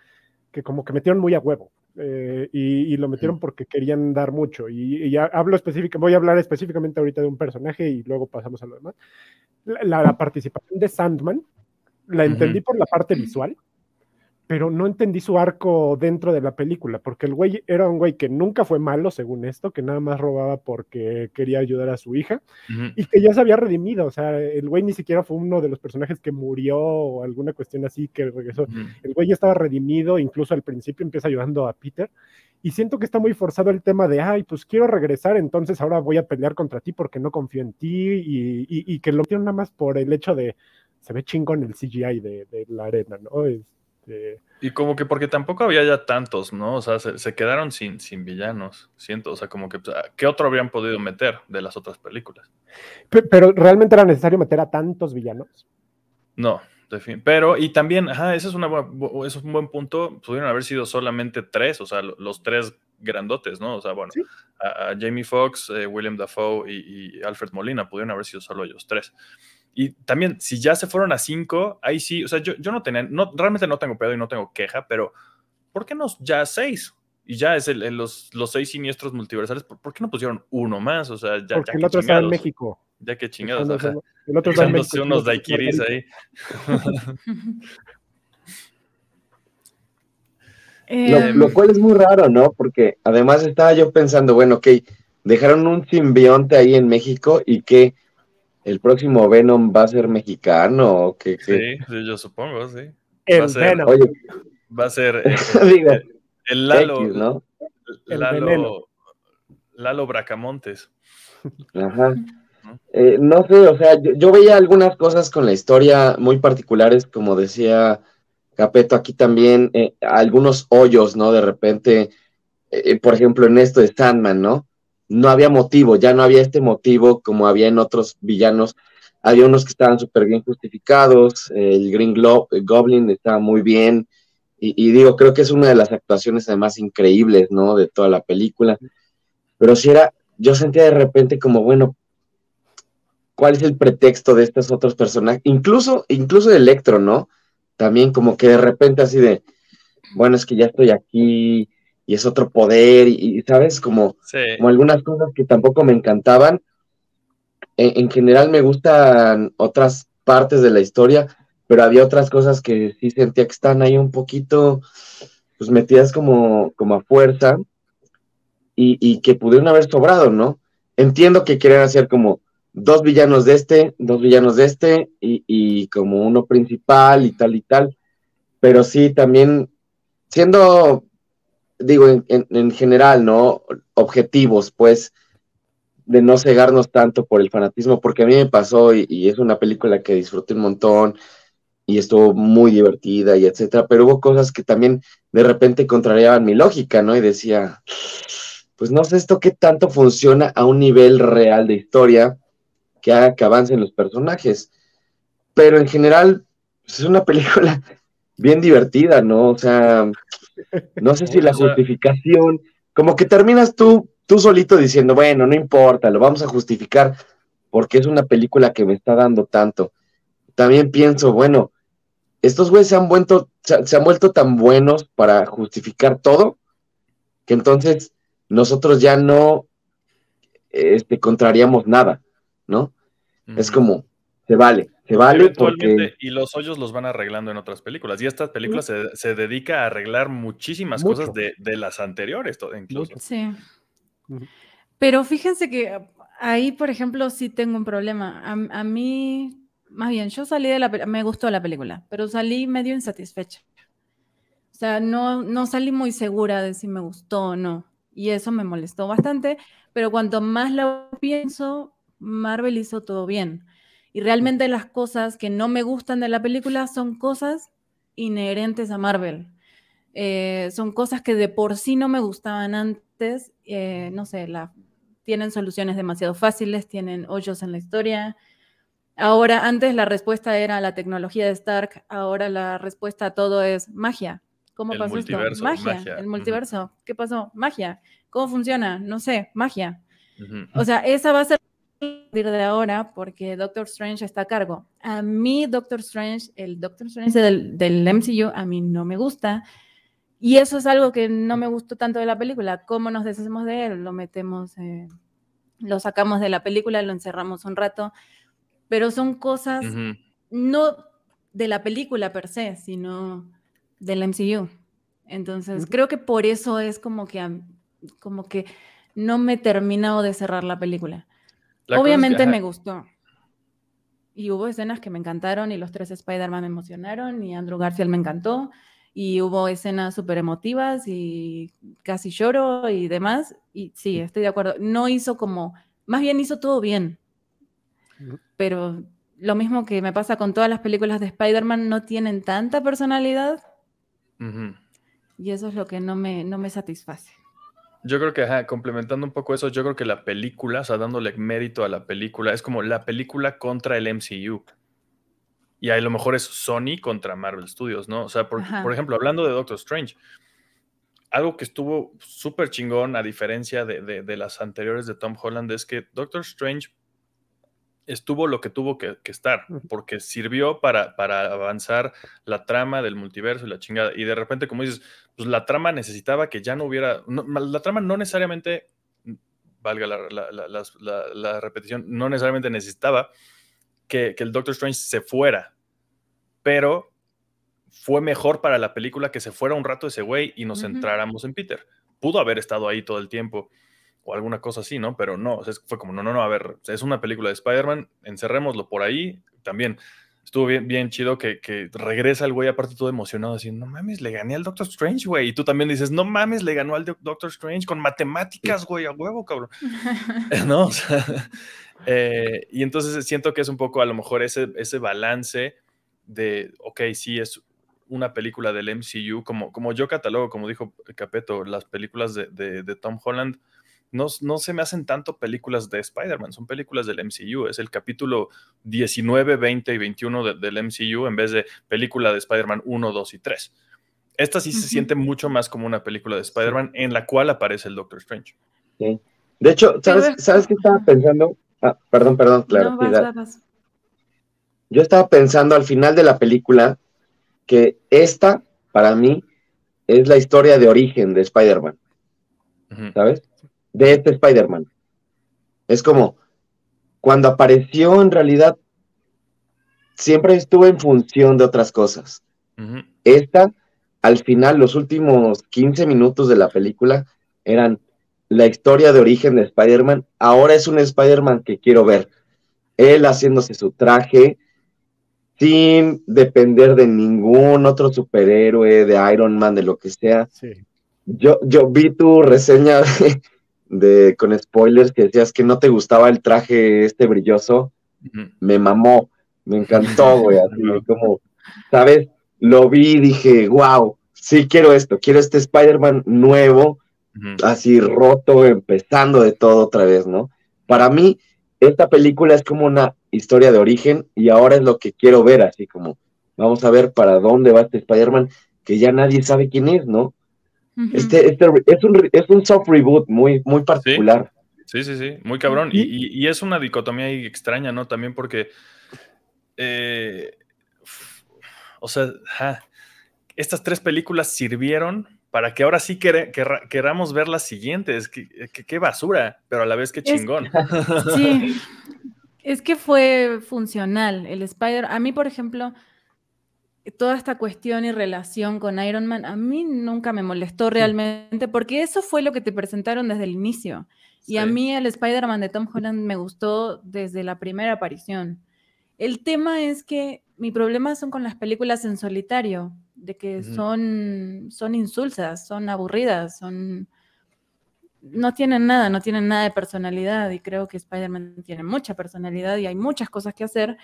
que como que metieron muy a huevo. Eh, y, lo metieron porque querían dar mucho. Y, ya hablo específico, voy a hablar específicamente ahorita de un personaje y luego pasamos a lo demás. La, participación de Sandman, la entendí por la parte visual, pero no entendí su arco dentro de la película, porque el güey era un güey que nunca fue malo, según esto, que nada más robaba porque quería ayudar a su hija, y que ya se había redimido, o sea, el güey ni siquiera fue uno de los personajes que murió o alguna cuestión así que regresó, el güey ya estaba redimido, incluso al principio empieza ayudando a Peter, y siento que está muy forzado el tema de, ay, pues quiero regresar, entonces ahora voy a pelear contra ti porque no confío en ti, y, y, que lo tiene nada más por el hecho de, se ve chingón el CGI de, de la arena, ¿no? Es, este, y como que porque tampoco había ya tantos, ¿no? O sea, se, quedaron sin, sin villanos, siento. O sea, como que, ¿qué otro habrían podido meter de las otras películas? Pero, ¿realmente era necesario meter a tantos villanos? No, pero, y también, ajá, ese es, una, es un buen punto, pudieron haber sido solamente tres, o sea, los tres grandotes, ¿no? O sea, bueno, a, Jamie Foxx, eh, William Dafoe y, y, Alfred Molina pudieron haber sido solo ellos tres. Y también, si ya se fueron a cinco, ahí sí, o sea, yo, yo no tenía, no, realmente no tengo pedo y no tengo queja, pero ¿por qué no ya seis? Y ya es el, los, los, seis siniestros multiversales, ¿por, qué no pusieron uno más? O sea, ya, Porque el otro está en México. Ya que chingados. el otro está en México. unos daiquiris ahí. lo, cual es muy raro, ¿no? Porque además estaba yo pensando, bueno, ok, dejaron un simbionte ahí en México y que el próximo Venom va a ser mexicano o qué, Sí, sí, yo supongo, sí. El va a ser, Venom. va a ser el, Lalo, ¿no? Lalo, Lalo Bracamontes. Ajá. Eh, no sé, o sea, yo, veía algunas cosas con la historia muy particulares, como decía Capeto aquí también, eh, algunos hoyos, ¿no? De repente, eh, por ejemplo, en esto de Sandman, ¿no? No había motivo, ya no había este motivo como había en otros villanos. Había unos que estaban súper bien justificados, el Green Goblin estaba muy bien, Y, digo, creo que es una de las actuaciones además increíbles, ¿no? De toda la película. Pero si era, yo sentía de repente como, bueno, ¿cuál es el pretexto de estos otros personajes? Incluso, incluso Electro, ¿no? También como que de repente así de, bueno, es que ya estoy aquí y es otro poder y, ¿sabes? Como, como algunas cosas que tampoco me encantaban. en general me gustan otras partes de la historia, pero había otras cosas que sí sentía que están ahí un poquito, pues metidas como, como a fuerza y, que pudieron haber sobrado, ¿no? Entiendo que quieren hacer como dos villanos de este, dos villanos de este y, como uno principal y tal y tal, pero sí también siendo, digo, en, en general, ¿no? Objetivos, pues, de no cegarnos tanto por el fanatismo, porque a mí me pasó y, es una película que disfruté un montón y estuvo muy divertida y etcétera, pero hubo cosas que también de repente contrariaban mi lógica, ¿no? Y decía, pues no sé esto qué tanto funciona a un nivel real de historia que haga que avancen los personajes, pero en general pues, es una película bien divertida, ¿no? O sea, no sé si la justificación, como que terminas tú, tú solito diciendo, bueno, no importa, lo vamos a justificar porque es una película que me está dando tanto también pienso, bueno, estos güeyes se han vuelto, se, han vuelto tan buenos para justificar todo, que entonces nosotros ya no este, contrariamos nada, ¿no? Es como, se vale, se vale porque... Y los hoyos los van arreglando en otras películas. Y esta película se, dedica a arreglar muchísimas cosas de, las anteriores, incluso. Sí. Pero fíjense que ahí, por ejemplo, sí tengo un problema. a mí más bien, yo salí de la me gustó la película, pero salí medio insatisfecha. O sea, no, no salí muy segura de si me gustó o no. Y eso me molestó bastante, pero cuanto más lo pienso, Marvel hizo todo bien. Y realmente las cosas que no me gustan de la película son cosas inherentes a Marvel. Eh, son cosas que de por sí no me gustaban antes. Eh, no sé, la, tienen soluciones demasiado fáciles, tienen hoyos en la historia, Ahora, antes la respuesta era la tecnología de Stark, ahora la respuesta a todo es magia. ¿Cómo pasó esto? Magia, el multiverso. ¿Qué pasó? Magia. ¿Cómo funciona? No sé, magia. O sea, esa va a ser de ahora porque Doctor Strange está a cargo. A mí Doctor Strange, el Doctor Strange del, del MCU, a mí no me gusta. Y eso es algo que no me gustó tanto de la película. ¿Cómo nos deshacemos de él? Lo metemos, eh, lo sacamos de la película, lo encerramos un rato pero son cosas no de la película per se, sino del MCU. Entonces, creo que por eso es como que, como que no me he terminado de cerrar la película. Obviamente me gustó. Y hubo escenas que me encantaron y los tres Spider-Man me emocionaron y Andrew Garfield me encantó y hubo escenas súper emotivas y casi lloro y demás. Y sí, estoy de acuerdo. No hizo como, más bien hizo todo bien pero lo mismo que me pasa con todas las películas de Spider-Man, no tienen tanta personalidad. Y eso es lo que no me, no me satisface. Yo creo que, complementando un poco eso, yo creo que la película, o sea, dándole mérito a la película, es como la película contra el MCU. Y ahí lo mejor es Sony contra Marvel Studios, ¿no? O sea, por, ejemplo, hablando de Doctor Strange, algo que estuvo súper chingón, a diferencia de, de, las anteriores de Tom Holland, es que Doctor Strange estuvo lo que tuvo que, estar, porque sirvió para, para, avanzar la trama del multiverso y la chingada. Y de repente, como dices, pues la trama necesitaba que ya no hubiera, la trama no necesariamente, valga la, repetición, no necesariamente necesitaba que, el Doctor Strange se fuera, pero fue mejor para la película que se fuera un rato ese güey y nos centráramos en Peter. Pudo haber estado ahí todo el tiempo o alguna cosa así, ¿no? Pero no, fue como, no, no, no, a ver, es una película de Spider-Man, encerrémoslo por ahí. También estuvo bien, bien chido que, que regresa el güey, aparte todo emocionado, así, no mames, le gané al Doctor Strange, güey. Y tú también dices, no mames, le ganó al Doctor Strange con matemáticas, güey, a huevo, cabrón. ¿No? O sea, eh, y entonces siento que es un poco a lo mejor ese, ese balance de, ok, sí, es una película del MCU, como, como yo catalogo, como dijo Capeto, las películas de, de, de Tom Holland no, se me hacen tanto películas de Spider-Man, son películas del MCU. Es el capítulo 19, 20 y 21 del MCU en vez de película de Spider-Man 1, 2 y 3. Esta sí se siente mucho más como una película de Spider-Man en la cual aparece el Doctor Strange. Sí. De hecho, ¿sabes, ¿sabes qué estaba pensando? Ah, perdón, perdón, claro. Yo estaba pensando al final de la película que esta, para mí, es la historia de origen de Spider-Man. ¿Sabes? De este Spider-Man. Es como, cuando apareció en realidad, siempre estuvo en función de otras cosas. Esta, al final, los últimos 15 minutos de la película eran la historia de origen de Spider-Man. Ahora es un Spider-Man que quiero ver. Él haciéndose su traje, sin depender de ningún otro superhéroe, de Iron Man, de lo que sea. Yo, yo vi tu reseña de, con spoilers que decías que no te gustaba el traje este brilloso. Me mamó, me encantó, güey. Así como, ¿sabes? Lo vi y dije, wow, sí quiero esto, quiero este Spider-Man nuevo, así roto, empezando de todo otra vez, ¿no? Para mí, esta película es como una historia de origen y ahora es lo que quiero ver, así como vamos a ver para dónde va este Spider-Man, que ya nadie sabe quién es, ¿no? Este, este es, un, es un soft reboot muy, muy particular. Sí, sí, sí, muy cabrón. Y, es una dicotomía ahí extraña, ¿no? También porque, eh, o sea, estas tres películas sirvieron para que ahora sí queramos ver las siguientes. Qué, basura, pero a la vez qué chingón. sí, es que fue funcional. El Spider, a mí, por ejemplo, toda esta cuestión y relación con Iron Man, a mí nunca me molestó realmente, porque eso fue lo que te presentaron desde el inicio. Y a mí el Spider-Man de Tom Holland me gustó desde la primera aparición. El tema es que mi problema son con las películas en solitario de que son, son insulsas, son aburridas, son... No tienen nada, no tienen nada de personalidad y creo que Spider-Man tiene mucha personalidad y hay muchas cosas que hacer.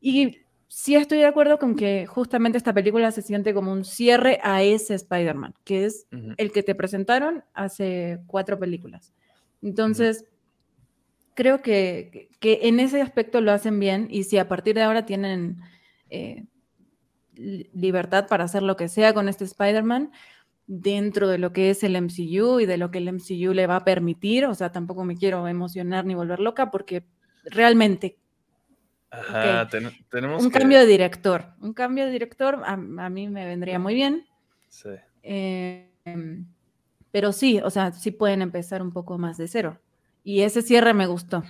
Y sí estoy de acuerdo con que justamente esta película se siente como un cierre a ese Spider-Man, que es el que te presentaron hace cuatro películas. Entonces, creo que, que, en ese aspecto lo hacen bien y si a partir de ahora tienen eh, libertad para hacer lo que sea con este Spider-Man dentro de lo que es el MCU y de lo que el MCU le va a permitir. O sea, tampoco me quiero emocionar ni volver loca porque realmente... tenemos un cambio de director. Un cambio de director a, mí me vendría muy bien. Sí. Em, pero sí, o sea, sí pueden empezar un poco más de cero. Y ese cierre me gustó.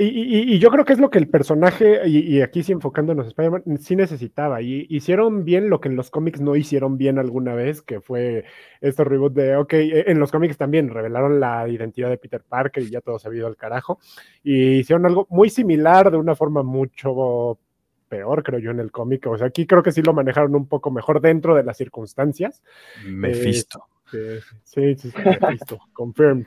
Y, yo creo que es lo que el personaje, y, aquí sí enfocándonos en Spider-Man, sí necesitaba. Y hicieron bien lo que en los cómics no hicieron bien alguna vez, que fue este reboot de, ok, e, en los cómics también revelaron la identidad de Peter Parker y ya todo se ha ido al carajo. Y hicieron algo muy similar de una forma mucho peor, creo yo, en el cómic. O sea, aquí creo que sí lo manejaron un poco mejor dentro de las circunstancias. Mephisto. Sí, sí, sí, listo, confirmed.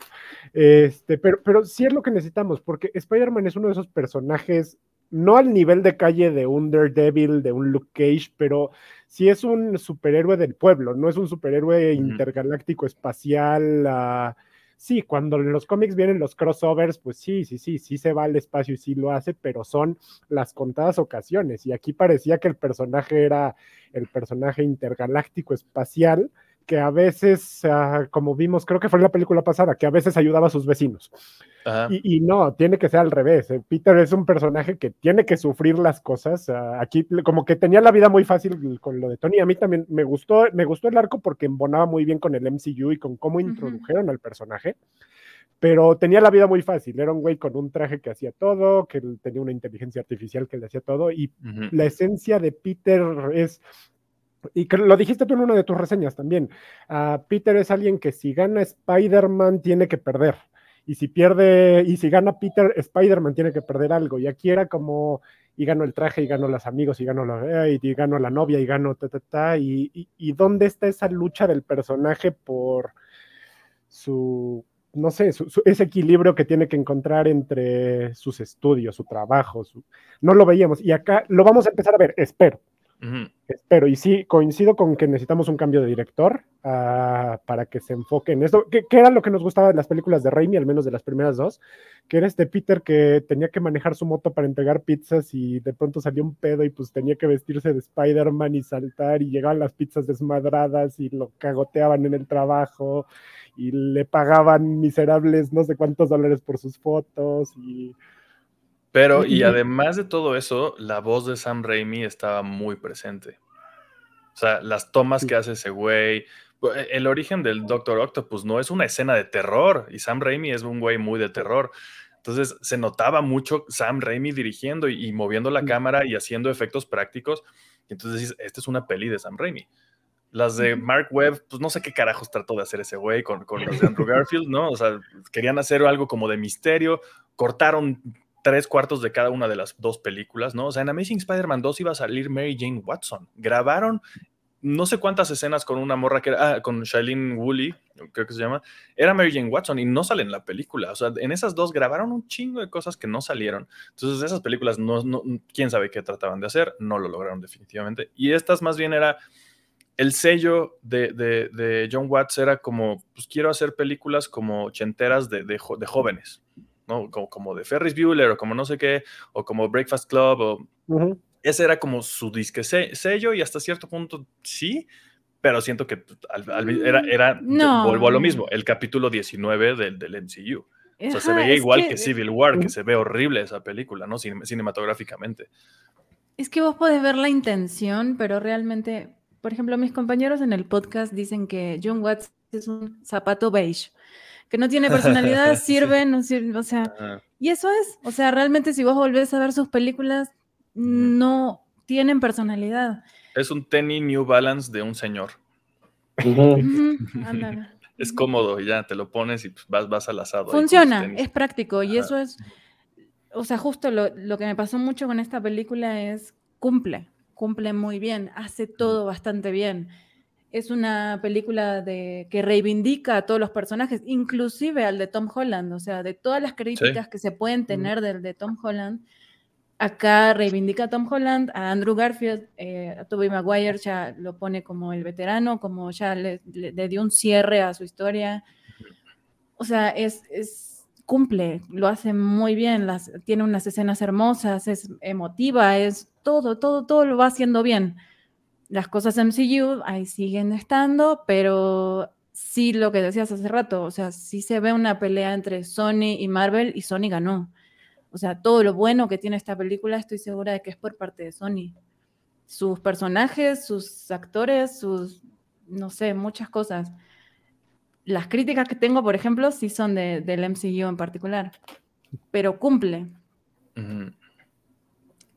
Este, pero, pero sí es lo que necesitamos, porque Spider-Man es uno de esos personajes, no al nivel de calle de un Daredevil, de un Luke Cage, pero sí es un superhéroe del pueblo, no es un superhéroe intergaláctico espacial. Uh, sí, cuando en los cómics vienen los crossovers, pues sí, sí, sí, sí se va al espacio y sí lo hace, pero son las contadas ocasiones. Y aquí parecía que el personaje era el personaje intergaláctico espacial que a veces, como vimos, creo que fue en la película pasada, que a veces ayudaba a sus vecinos. Y, no, tiene que ser al revés. Eh, Peter es un personaje que tiene que sufrir las cosas. Aquí, como que tenía la vida muy fácil con lo de Tony. A mí también me gustó, me gustó el arco porque embonaba muy bien con el MCU y con cómo introdujeron al personaje. Pero tenía la vida muy fácil. Era un güey con un traje que hacía todo, que tenía una inteligencia artificial que le hacía todo. Y la esencia de Peter es y lo dijiste tú en una de tus reseñas también, uh, Peter es alguien que si gana Spider-Man tiene que perder. Y si pierde, y si gana Peter, Spider-Man tiene que perder algo. Y aquí era como, y gano el traje, y gano los amigos, y gano, la, y, gano la novia, y gano ta, ta, ta. Y, y, dónde está esa lucha del personaje por su, no sé, ese equilibrio que tiene que encontrar entre sus estudios, su trabajo. no lo veíamos. Y acá lo vamos a empezar a ver, espero Pero y sí, coincido con que necesitamos un cambio de director ah, para que se enfoque en esto, que, era lo que nos gustaba de las películas de Raimi, al menos de las primeras dos, que era este Peter que tenía que manejar su moto para entregar pizzas y de pronto salió un pedo y pues tenía que vestirse de Spider-Man y saltar y llegaban las pizzas desmadradas y lo cagoteaban en el trabajo y le pagaban miserables no sé cuántos dólares por sus fotos y pero, y además de todo eso, la voz de Sam Raimi estaba muy presente. O sea, las tomas que hace ese güey. E, el origen del Doctor Octopus no es una escena de terror, y Sam Raimi es un güey muy de terror. Entonces se notaba mucho Sam Raimi dirigiendo y, moviendo la cámara y haciendo efectos prácticos. Y entonces dices, esta es una peli de Sam Raimi. Las de Mark Webb, pues no sé qué carajos trató de hacer ese güey con, con los de Andrew Garfield, ¿no? O sea, querían hacer algo como de misterio, cortaron tres cuartos de cada una de las dos películas, ¿no? O sea, en Amazing Spider-Man 2 iba a salir Mary Jane Watson. Grabaron no sé cuántas escenas con una morra que era, ah, con Shailene Woolley, creo que se llama, era Mary Jane Watson y no sale en la película. O sea, en esas dos grabaron un chingo de cosas que no salieron. Entonces, esas películas, no, quién sabe qué trataban de hacer, no lo lograron definitivamente. Y estas más bien era el sello de, de, John Watts era como, pues quiero hacer películas como ochenteras de, de jóvenes. Como, de Ferris Bueller o como no sé qué, o como Breakfast Club, o... Ese era como su disque sello y hasta cierto punto sí, pero siento que era, era no. vuelvo a lo mismo, el capítulo 19 del, del MCU. o sea, se veía igual que, Civil War, que se ve horrible esa película, ¿no? cinematográficamente. Es que vos podés ver la intención, pero realmente, por ejemplo, mis compañeros en el podcast dicen que John Watts es un zapato beige que no tiene personalidad, sirve, no sirve, o sea, y eso es, o sea, realmente si vos volvés a ver sus películas, no tienen personalidad. Es un tenis New Balance de un señor. es cómodo, ya te lo pones y pues, vas, vas al asado. Funciona, es práctico y eso es, o sea, justo lo, lo que me pasó mucho con esta película es cumple, cumple muy bien, hace todo bastante bien es una película de, que reivindica a todos los personajes, inclusive al de Tom Holland, o sea, de todas las críticas que se pueden tener del de Tom Holland, acá reivindica a Tom Holland, a Andrew Garfield, eh, a Tobey Maguire ya lo pone como el veterano, como ya le, dio un cierre a su historia. O sea, es, es, cumple, lo hace muy bien, las, tiene unas escenas hermosas, es emotiva, es todo, todo, todo lo va haciendo bien las cosas MCU ahí siguen estando, pero sí lo que decías hace rato, o sea, sí se ve una pelea entre Sony y Marvel y Sony ganó. O sea, todo lo bueno que tiene esta película estoy segura de que es por parte de Sony. Sus personajes, sus actores, sus, no sé, muchas cosas. Las críticas que tengo, por ejemplo, sí son de, del MCU en particular, pero cumple.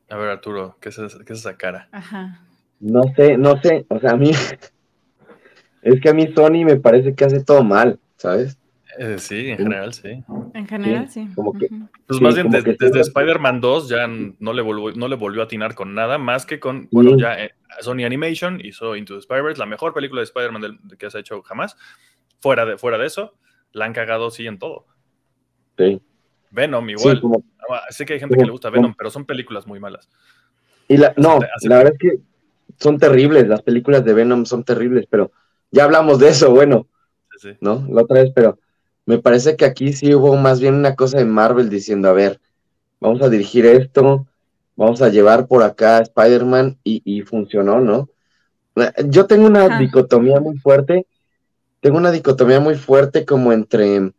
A ver, Arturo, ¿qué es, qué es esa cara? Ajá. No sé, no sé, o sea, a mí es que a mí Sony me parece que hace todo mal, ¿sabes? Eh, sí, en general sí. En general sí. Como que, pues más bien desde, Spider-Man 2 ya no le, volvió, no le volvió a atinar con nada, más que con, bueno, ya eh, Sony Animation hizo Into the Spider-Verse, la mejor película de Spider-Man que se ha hecho jamás. Fuera de, fuera de eso, la han cagado sí en todo. Sí. Venom igual. Ah, sé que hay gente que le gusta Venom, pero son películas muy malas. Y la, no, la verdad es que son terribles, las películas de Venom son terribles, pero ya hablamos de eso, bueno, ¿no? La otra vez, pero me parece que aquí sí hubo más bien una cosa de Marvel diciendo, a ver, vamos a dirigir esto, vamos a llevar por acá a Spider-Man y, funcionó, ¿no? Yo tengo una dicotomía muy fuerte, tengo una dicotomía muy fuerte como entre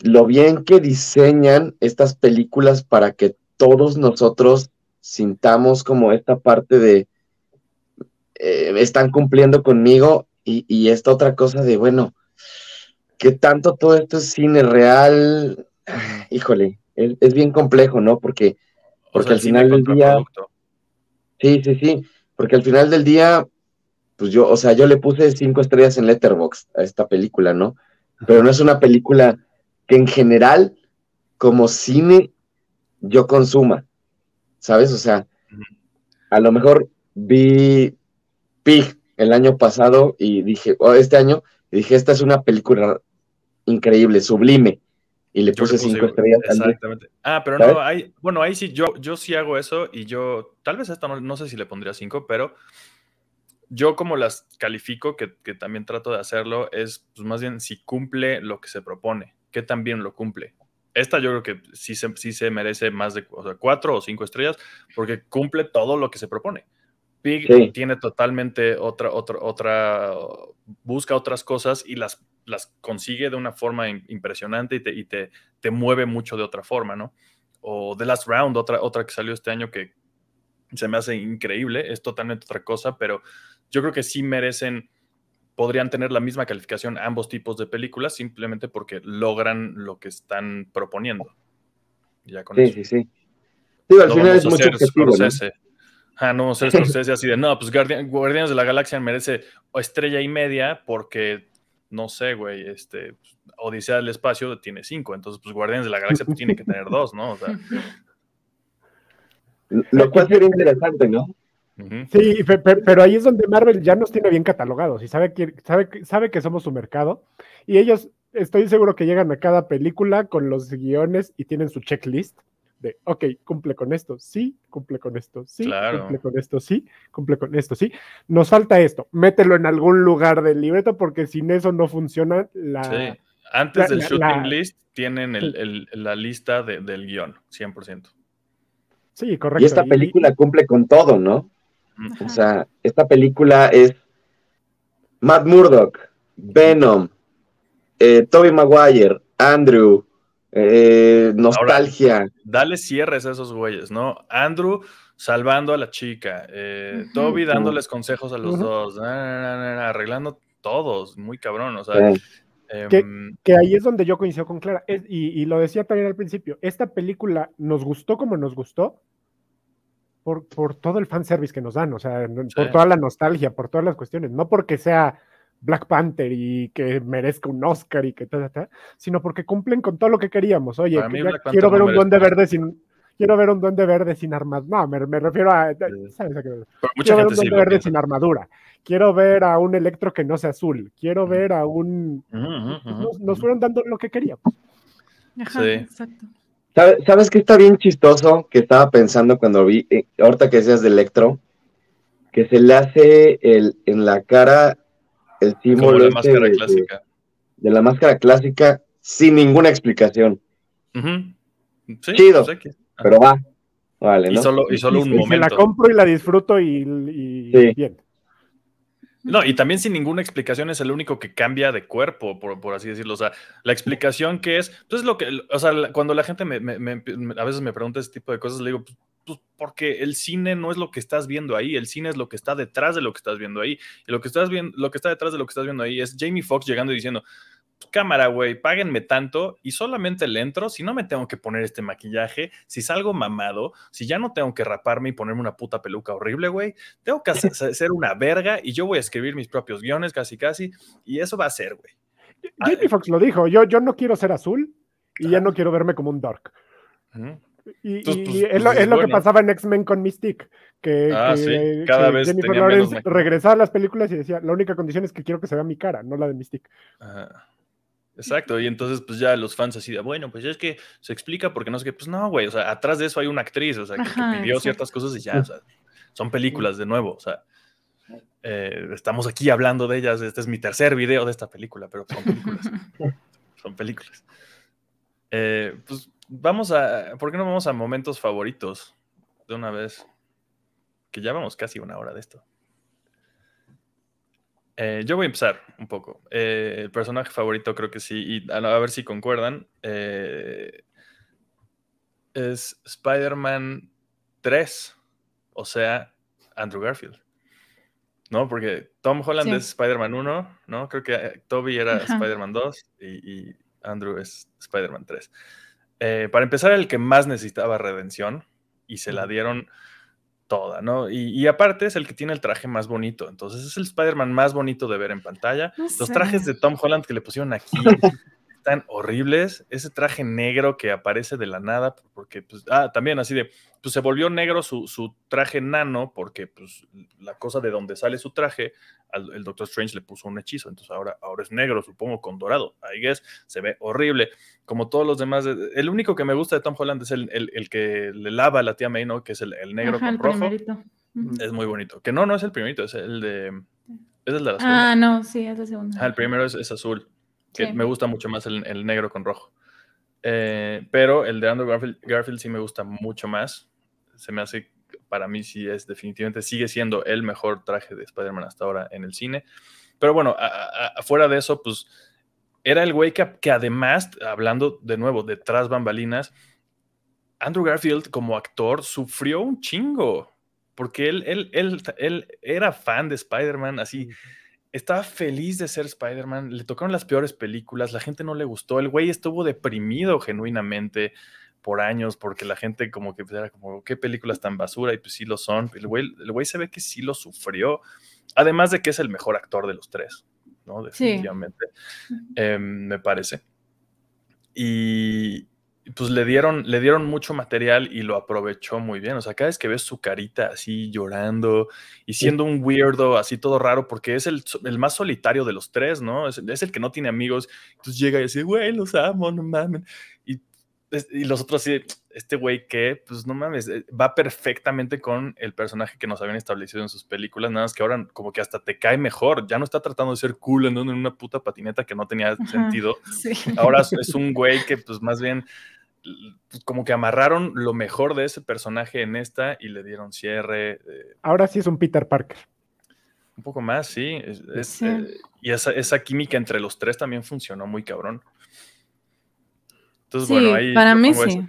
lo bien que diseñan estas películas para que todos nosotros sintamos como esta parte de, eh, están cumpliendo conmigo y, esta otra cosa de, bueno, que tanto todo esto es cine real, híjole, es, bien complejo, ¿no? Porque, porque al final del día... Sí, sí, sí, porque al final del día, pues yo, o sea, yo le puse cinco estrellas en Letterboxd a esta película, ¿no? Pero no es una película que en general, como cine, yo consuma, ¿sabes? O sea, a lo mejor vi Pig el año pasado y dije, o este año, y dije, esta es una película increíble, sublime, y le puse cinco estrellas. Exactamente. Ah, pero no, hay, bueno, ahí sí, yo, yo sí hago eso y yo, tal vez esta no, sé si le pondría cinco, pero yo como las califico, que, también trato de hacerlo, es pues, más bien si cumple lo que se propone, que también lo cumple. Esta yo creo que sí se, sí se merece más de cuatro o cinco estrellas porque cumple todo lo que se propone. Pig tiene totalmente otra, otra, otra, busca otras cosas y las, las consigue de una forma impresionante y, te, y te, te, mueve mucho de otra forma, ¿no? O The Last Round, otra, otra que salió este año que se me hace increíble, es totalmente otra cosa, pero yo creo que sí merecen, podrían tener la misma calificación ambos tipos de películas simplemente porque logran lo que están proponiendo. Ya con sí, sí, sí, sí. al final es mucho objetivo, ¿no? Ah, no, sé, Scorsese así de, no, pues Guardianes de la Galaxia merece estrella y media porque, no sé, güey, este, Odisea del Espacio tiene cinco, entonces, pues Guardianes de la Galaxia pues, tiene que tener dos, ¿no? O sea, Lo cual sería interesante, ¿no? Sí, pero ahí es donde Marvel ya nos tiene bien catalogados y sabe que, sabe, sabe que somos su mercado. Y ellos, estoy seguro que llegan a cada película con los guiones y tienen su checklist de, ok, cumple con esto, sí, cumple con esto, sí, cumple con esto, sí, cumple con esto, sí. Nos falta esto, mételo en algún lugar del libreto porque sin eso no funciona la... Sí. Antes del shooting list tienen el, la lista del guion, 100%. Sí, correcto. Y esta película cumple con todo, ¿no? O sea, esta película es Matt Murdock, Venom, eh, Toby Maguire, Andrew, eh, nostalgia. dale cierres a esos güeyes, ¿no? Andrew salvando a la chica, eh, Toby dándoles consejos a los dos, arreglando todos, muy cabrón, o sea. Em, que, ahí es donde yo coincido con Clara, y, lo decía también al principio, esta película nos gustó como nos gustó por, por todo el fanservice que nos dan, o sea, por toda la nostalgia, por todas las cuestiones, no porque sea Black Panther y que merezca un Oscar y que tal, tal, sino porque cumplen con todo lo que queríamos. Oye, quiero ver un duende verde sin quiero ver un duende verde sin armadura. No, me, refiero a. ¿sabes quiero ver un duende verde sin armadura. Quiero ver a un electro que no sea azul. Quiero ver a un. nos, fueron dando lo que queríamos. sí. exacto. ¿Sabes qué está bien chistoso? Que estaba pensando cuando vi, eh, ahorita que decías de electro, que se le hace el, en la cara el símbolo de, máscara clásica. De, la máscara clásica sin ninguna explicación. Chido, pues pero va. Vale, y solo, y solo un momento. la compro y la disfruto y, bien. No, y también sin ninguna explicación es el único que cambia de cuerpo, por, así decirlo. O sea, la explicación que es, pues lo que, o sea, cuando la gente me, a veces me pregunta ese tipo de cosas, le digo, pues, pues, porque el cine no es lo que estás viendo ahí, el cine es lo que está detrás de lo que estás viendo ahí. Y lo que, estás viendo, lo que está detrás de lo que estás viendo ahí es Jamie Foxx llegando y diciendo, cámara, güey, páguenme tanto y solamente le entro si no me tengo que poner este maquillaje, si salgo mamado, si ya no tengo que raparme y ponerme una puta peluca horrible, güey, tengo que ser una verga y yo voy a escribir mis propios guiones casi casi y eso va a ser, güey. Jamie Foxx lo dijo, yo, yo no quiero ser azul y ya no quiero verme como un dark. Y, pues, es, lo, pues, que pasaba en X-Men con Mystique, que, ah, Cada vez Jennifer Lawrence regresaba a las películas y decía, la única condición es que quiero que se vea mi cara, no la de Mystique. Exacto, y entonces pues ya los fans así de, bueno, pues es que se explica porque no sé qué, pues no, güey, o sea, atrás de eso hay una actriz, o sea, que, pidió ciertas cosas y ya, o sea, son películas de nuevo, o sea, eh, estamos aquí hablando de ellas, este es mi tercer video de esta película, pero son películas, son películas. Eh, pues vamos a, ¿por qué no vamos a momentos favoritos de una vez? Que ya vamos casi una hora de esto. Eh, yo voy a empezar un poco. Eh, el personaje favorito creo que sí, y a, ver si concuerdan, eh, es Spider-Man 3, o sea, Andrew Garfield. ¿No? Porque Tom Holland es Spider-Man 1, ¿no? Creo que Toby era Spider-Man 2 y, y, Andrew es Spider-Man 3. Eh, para empezar, el que más necesitaba redención y se la dieron toda, ¿no? Y, aparte es el que tiene el traje más bonito, entonces es el Spider-Man más bonito de ver en pantalla. Los trajes de Tom Holland que le pusieron aquí, están horribles. Ese traje negro que aparece de la nada, porque, pues, ah, también así de, pues se volvió negro su, su traje nano, porque, pues, la cosa de donde sale su traje, el Doctor Strange le puso un hechizo, entonces ahora, ahora es negro, supongo, con dorado. I guess, se ve horrible. Como todos los demás, el único que me gusta de Tom Holland es el, el, que le lava a la tía May, ¿no? Que es el, negro con rojo. Es muy bonito. Que no, no es el primerito, es el de. Es el de la segunda. Ah, no, sí, es el segundo. Ah, el primero es, azul. Que me gusta mucho más el, negro con rojo. Eh, pero el de Andrew Garfield, sí me gusta mucho más. Se me hace, para mí sí es definitivamente, sigue siendo el mejor traje de Spider-Man hasta ahora en el cine. Pero bueno, afuera de eso, pues era el güey que, que, además, hablando de nuevo de tras bambalinas, Andrew Garfield como actor sufrió un chingo porque él, él, él, él era fan de Spider-Man, así, estaba feliz de ser Spider-Man, le tocaron las peores películas, la gente no le gustó, el güey estuvo deprimido genuinamente por años porque la gente como que era como, qué películas tan basura y pues sí lo son, el güey, el güey se ve que sí lo sufrió, además de que es el mejor actor de los tres, ¿no? Definitivamente, em, me parece. Y, pues le dieron, le dieron mucho material y lo aprovechó muy bien. O sea, cada vez que ves su carita así llorando y siendo un weirdo, así todo raro, porque es el, más solitario de los tres, ¿no? Es, el que no tiene amigos. Entonces llega y dice, güey, los amo, no mames. Y, y los otros así, este güey que, pues no mames, eh, va perfectamente con el personaje que nos habían establecido en sus películas, nada más que ahora como que hasta te cae mejor. Ya no está tratando de ser cool en una puta patineta que no tenía sentido. Ahora es un güey que, pues más bien como que amarraron lo mejor de ese personaje en esta y le dieron cierre. Eh. Ahora sí es un Peter Parker. Un poco más, sí. Eh, y esa, química entre los tres también funcionó muy cabrón. Entonces, bueno, ahí para mí sí.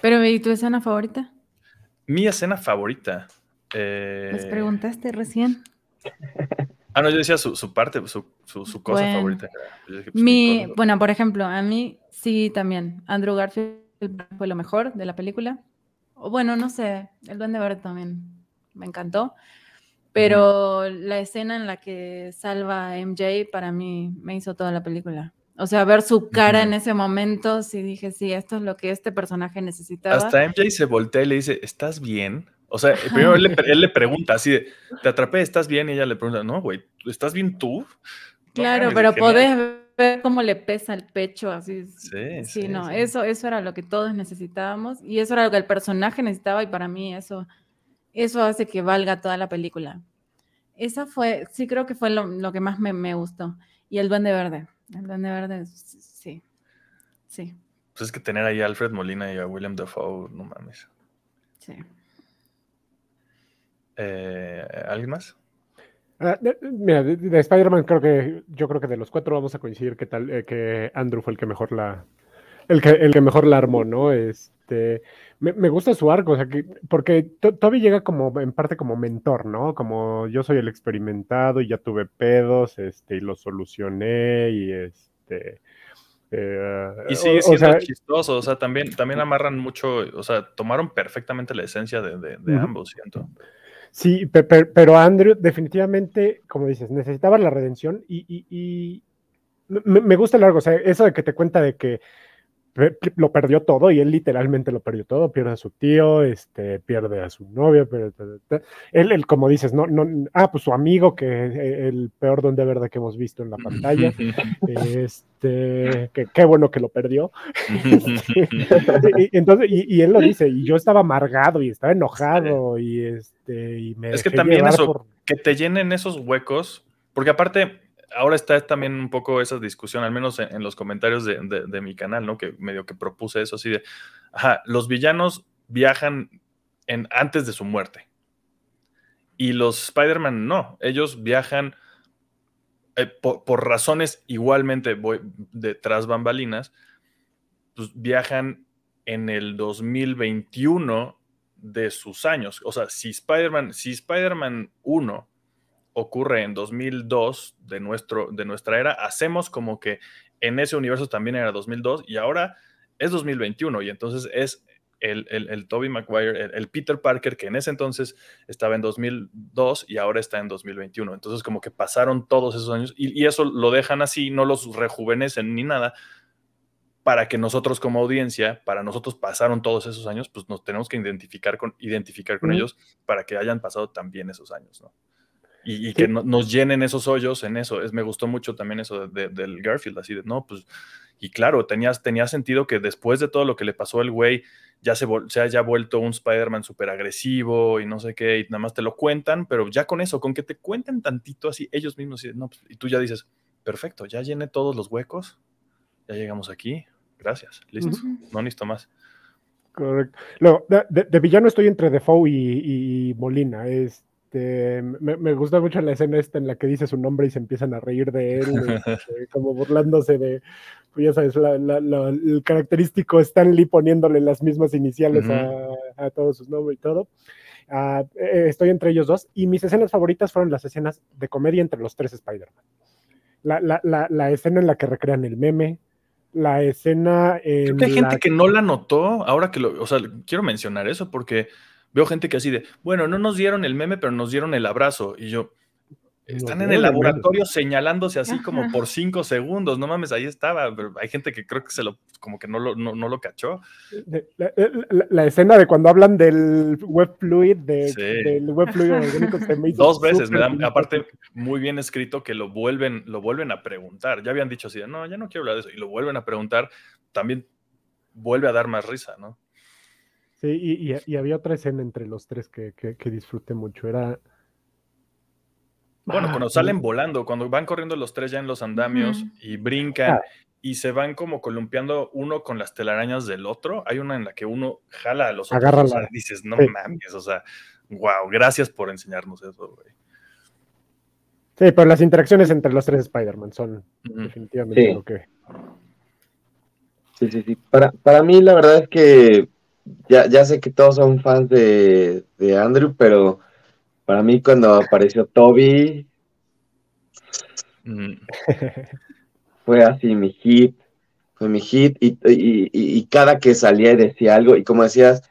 Pero, ¿y tu escena favorita? Mi escena favorita. Eh... Les preguntaste recién. Ah, no, yo decía su, parte, su, cosa favorita. Pues, mi, bueno, por ejemplo, a mí Sí, también. Andrew Garfield fue lo mejor de la película. O bueno, no sé, el Duende Verde también me encantó. Pero la escena en la que salva a MJ para mí me hizo toda la película. O sea, ver su cara en ese momento, sí dije, sí, esto es lo que este personaje necesitaba. Hasta MJ se voltea y le dice, ¿estás bien? O sea, primero él le, pregunta así de, te atrapé, ¿estás bien? Y ella le pregunta, no, güey, ¿estás bien tú? claro, pero podés ver cómo le pesa el pecho, así. Sí, sí, no, Eso, eso era lo que todos necesitábamos y eso era lo que el personaje necesitaba y para mí eso, eso hace que valga toda la película. Esa fue, sí creo que fue lo, que más me, gustó. Y el Duende Verde, el Duende Verde, sí, sí. Pues es que tener ahí a Alfred Molina y a William Dafoe, no mames. Sí. Eh, ¿Alguien más? Ah, mira, de, Spider-Man creo que yo creo que de los cuatro vamos a coincidir que tal eh, que Andrew fue el que mejor la el que, el que mejor la armó, ¿no? Este me, gusta su arco, o sea que porque Toby llega como en parte como mentor, ¿no? Como yo soy el experimentado y ya tuve pedos, este y lo solucioné y este eh, y sigue siendo chistoso, o sea, también, también amarran mucho, o sea, tomaron perfectamente la esencia de, ambos, siento. Sí, pero Andrew definitivamente, como dices, necesitaba la redención y, me, gusta el largo, o sea, eso de que te cuenta de que lo perdió todo y él literalmente lo perdió todo, pierde a su tío, este, pierde a su novia, él, él, como dices, no, no, ah, pues su amigo, que e, el peor don de verdad que hemos visto en la pantalla, este, que qué bueno que lo perdió. y, entonces, y, él lo dice, y yo estaba amargado y estaba enojado y este, y me Es que también eso, que te llenen esos huecos, porque aparte, ahora está también un poco esa discusión, al menos en, los comentarios de, mi canal, ¿no? Que medio que propuse eso así de, ajá, los villanos viajan en, antes de su muerte. Y los Spider-Man no, ellos viajan eh, por, razones igualmente voy, detrás bambalinas, pues viajan en el 2021 de sus años. O sea, si Spider-Man, si Spider-Man 1 ocurre en 2002 de, nuestro, de nuestra era, hacemos como que en ese universo también era 2002 y ahora es 2021 y entonces es el, el, Toby Maguire, el, Peter Parker, que en ese entonces estaba en 2002 y ahora está en 2021. Entonces, como que pasaron todos esos años y, y eso lo dejan así, no los rejuvenecen ni nada, para que nosotros como audiencia, para nosotros pasaron todos esos años, pues nos tenemos que identificar con, identificar con ellos para que hayan pasado también esos años, ¿no? Y, que nos llenen esos hoyos en eso. Es, me gustó mucho también eso del Garfield, así de, no, pues, y claro, tenía, tenía sentido que después de todo lo que le pasó al güey, ya se, se haya vuelto un Spider-Man súper agresivo y no sé qué, y nada más te lo cuentan, pero ya con eso, con que te cuenten tantito así, ellos mismos, y, no, pues, y tú ya dices, perfecto, ya llené todos los huecos, ya llegamos aquí, gracias, listo, no necesito más. Correcto. No, de, villano estoy entre Defoe y, y Molina. Es, este, me, gusta mucho la escena esta en la que dice su nombre y se empiezan a reír de él, este, como burlándose de, pues ya sabes, el característico Stanley poniéndole las mismas iniciales a, todos sus nombres y todo. Eh, estoy entre ellos dos y mis escenas favoritas fueron las escenas de comedia entre los tres Spider-Man. La, escena en la que recrean el meme, la escena en hay gente que no la notó, ahora que lo, o sea, quiero mencionar eso porque Veo gente que así de, bueno, no nos dieron el meme, pero nos dieron el abrazo. Y yo, están en el laboratorio señalándose así como por cinco segundos. No mames, ahí estaba. Pero hay gente que creo que se lo, como que no lo, no, lo cachó. La, escena de cuando hablan del web fluid, del web fluid orgánico, se me hizo Dos veces, me dan, aparte, muy bien escrito que lo vuelven, lo vuelven a preguntar. Ya habían dicho así, no, ya no quiero hablar de eso. Y lo vuelven a preguntar, también vuelve a dar más risa, ¿no? Sí, y, había otra escena entre los tres que, disfruté mucho. Era. Bueno, cuando ah, salen volando, cuando van corriendo los tres ya en los andamios y brincan ah. y se van como columpiando uno con las telarañas del otro. Hay una en la que uno jala a los otros. y dices, no mames, o sea, wow, gracias por enseñarnos eso, güey. Sí, pero las interacciones entre los tres Spider-Man son definitivamente lo que. Sí, sí, sí. Para, para mí, la verdad es que ya, ya sé que todos son fans de, Andrew, pero para mí cuando apareció Toby, mm. fue así mi hit, fue mi hit, y, cada que salía y decía algo, y como decías,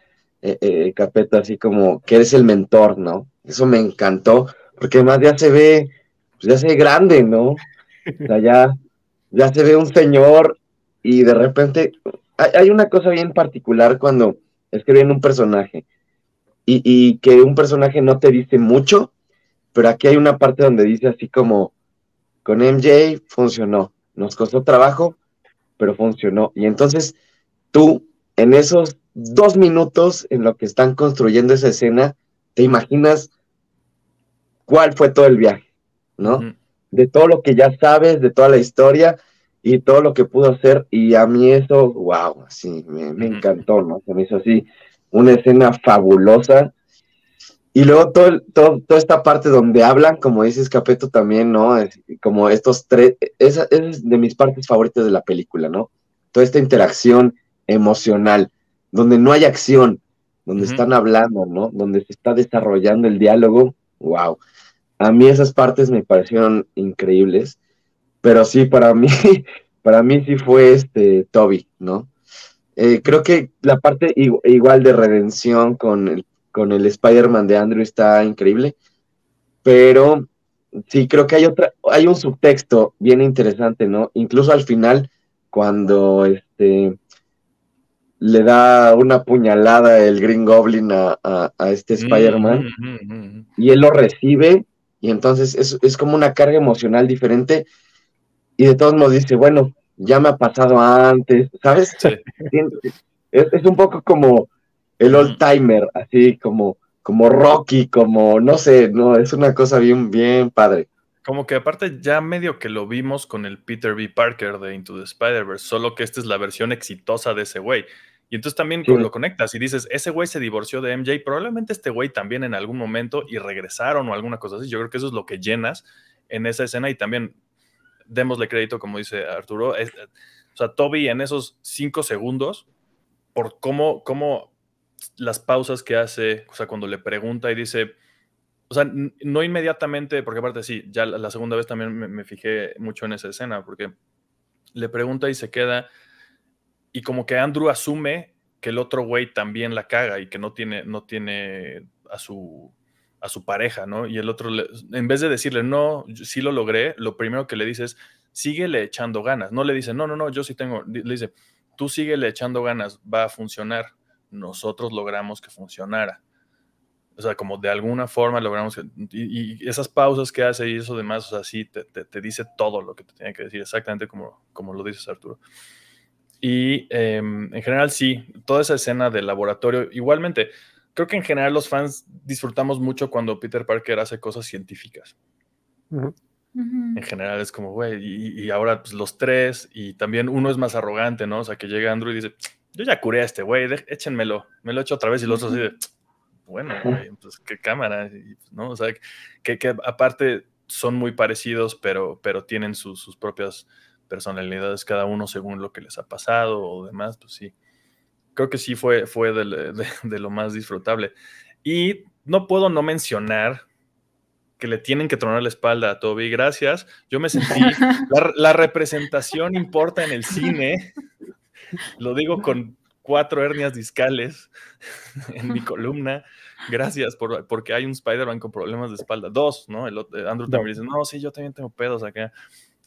eh, eh, Capeto, así como que eres el mentor, ¿no? Eso me encantó, porque además ya se ve, pues ya se ve grande, ¿no? O sea, ya, ya se ve un señor y de repente hay una cosa bien particular cuando escriben un personaje y, que un personaje no te dice mucho, pero aquí hay una parte donde dice así como, con MJ funcionó, nos costó trabajo, pero funcionó. Y entonces tú, en esos dos minutos en lo que están construyendo esa escena, te imaginas cuál fue todo el viaje, ¿no? De todo lo que ya sabes, de toda la historia y todo lo que pudo hacer. Y a mí eso, wow, así, me, encantó, ¿no? Se me hizo así una escena fabulosa. Y luego todo, toda esta parte donde hablan, como dices Capeto también, ¿no? como estos tres, esa, es de mis partes favoritas de la película, ¿no? Toda esta interacción emocional, donde no hay acción, donde están hablando, ¿no? Donde se está desarrollando el diálogo, wow. A mí esas partes me parecieron increíbles, pero sí, para mí, para mí sí fue este Toby, ¿no? Eh, creo que la parte igual de redención con el, con el Spider-Man de Andrew está increíble, pero sí creo que hay otra, hay un subtexto bien interesante, ¿no? Incluso al final, cuando este le da una puñalada el Green Goblin a, este mm, Spider-Man mm, mm, y él lo recibe y entonces es, es como una carga emocional diferente y de todos modos dice, bueno, ya me ha pasado antes, ¿sabes? Es, un poco como el old timer, así como, como Rocky, como, no sé, no, es una cosa bien, bien padre. Como que aparte ya medio que lo vimos con el Peter B. Parker de Into the Spider-Verse, solo que esta es la versión exitosa de ese güey. Y entonces también lo conectas y dices, ese güey se divorció de MJ, probablemente este güey también en algún momento y regresaron o alguna cosa así. Yo creo que eso es lo que llenas en esa escena y también démosle crédito, como dice Arturo. o sea, Toby en esos cinco segundos, por cómo, cómo las pausas que hace, o sea, cuando le pregunta y dice, o sea, no inmediatamente, porque aparte sí, ya la, segunda vez también me, fijé mucho en esa escena, porque le pregunta y se queda, y como que Andrew asume que el otro güey también la caga y que no tiene, no tiene a su, a su pareja, ¿no? Y el otro, en vez de decirle, no, sí lo logré, lo primero que le dice es, síguele echando ganas. No le dice, no, no, no, yo sí tengo, le dice, tú síguele echando ganas, va a funcionar. Nosotros logramos que funcionara. O sea, como de alguna forma logramos que, y, esas pausas que hace y eso demás, o sea, sí, te, te, dice todo lo que te tiene que decir, exactamente como, como lo dices, Arturo. Y em, en general, sí, toda esa escena del laboratorio, igualmente, creo que en general los fans disfrutamos mucho cuando Peter Parker hace cosas científicas. En general es como, güey, y, ahora pues, los tres, y también uno es más arrogante, ¿no? O sea, que llega Andrew y dice, yo ya curé a este güey, échenmelo, me lo echo otra vez, y los otros así de, bueno, güey, pues qué cámara, ¿no? O sea, que, que aparte son muy parecidos, pero, pero tienen sus propias personalidades cada uno según lo que les ha pasado o demás, pues sí. Creo que sí fue, fue de, lo más disfrutable. Y no puedo no mencionar que le tienen que tronar la espalda a Toby. Gracias. Yo me sentí. La, la, representación importa en el cine. Lo digo con cuatro hernias discales en mi columna. Gracias, por, porque hay un Spider-Man con problemas de espalda. Dos, ¿no? El, Andrew también dice: No, sí, yo también tengo pedos acá.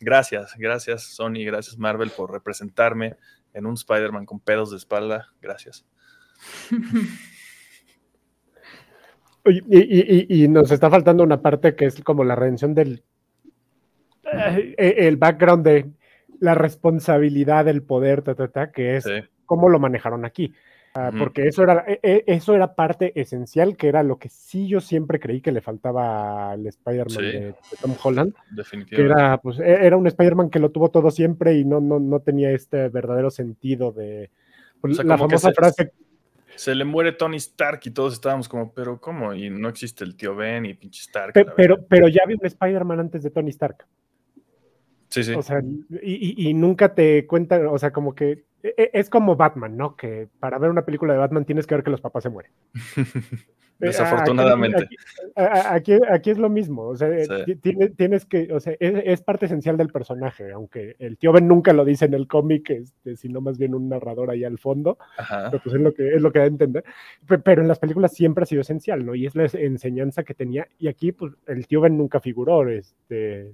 Gracias, gracias Sony, gracias Marvel por representarme en un Spider-Man con pedos de espalda. Gracias. Y, nos está faltando una parte que es como la redención del eh, el background de la responsabilidad del poder, que es cómo lo manejaron aquí. Ah, porque eso era, e, e, eso era parte esencial, que era lo que sí yo siempre creí que le faltaba al Spider-Man de, Tom Holland. Que era, pues, e, era un Spider-Man que lo tuvo todo siempre y no, no, no tenía este verdadero sentido de pues, la famosa frase. Se le muere Tony Stark y todos estábamos como, pero ¿cómo? Y no existe el tío Ben y pinche Stark. pero, pero ya había un Spider-Man antes de Tony Stark. Sí, sí. O sea, y, y, nunca te cuentan, o sea, como que e, e, es como Batman, ¿no? Que para ver una película de Batman tienes que ver que los papás se mueren. Eh, Desafortunadamente. Aquí, aquí, es lo mismo, o sea, tienes, que, o sea, es, parte esencial del personaje, aunque el tío Ben nunca lo dice en el cómic, este, sino más bien un narrador ahí al fondo, pero pues es lo que es lo que da a entender. Pero en las películas siempre ha sido esencial, ¿no? Y es la enseñanza que tenía, y aquí pues el tío Ben nunca figuró, este,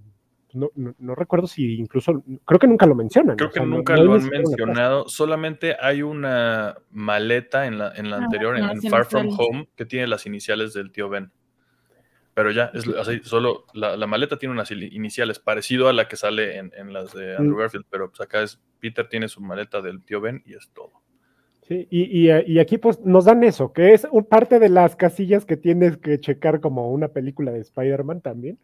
no, no, recuerdo si incluso, creo que nunca lo mencionan. Creo que nunca lo han mencionado, solamente hay una maleta en la, en la ah, anterior, en, Far From Home, que tiene las iniciales del tío Ben. Pero ya, es así, solo la, la, maleta tiene unas iniciales, parecido a la que sale en, en las de Andrew mm. Garfield, pero pues acá es, Peter tiene su maleta del tío Ben y es todo. Sí, y, y, y, aquí pues nos dan eso, que es parte de las casillas que tienes que checar como una película de Spider-Man también.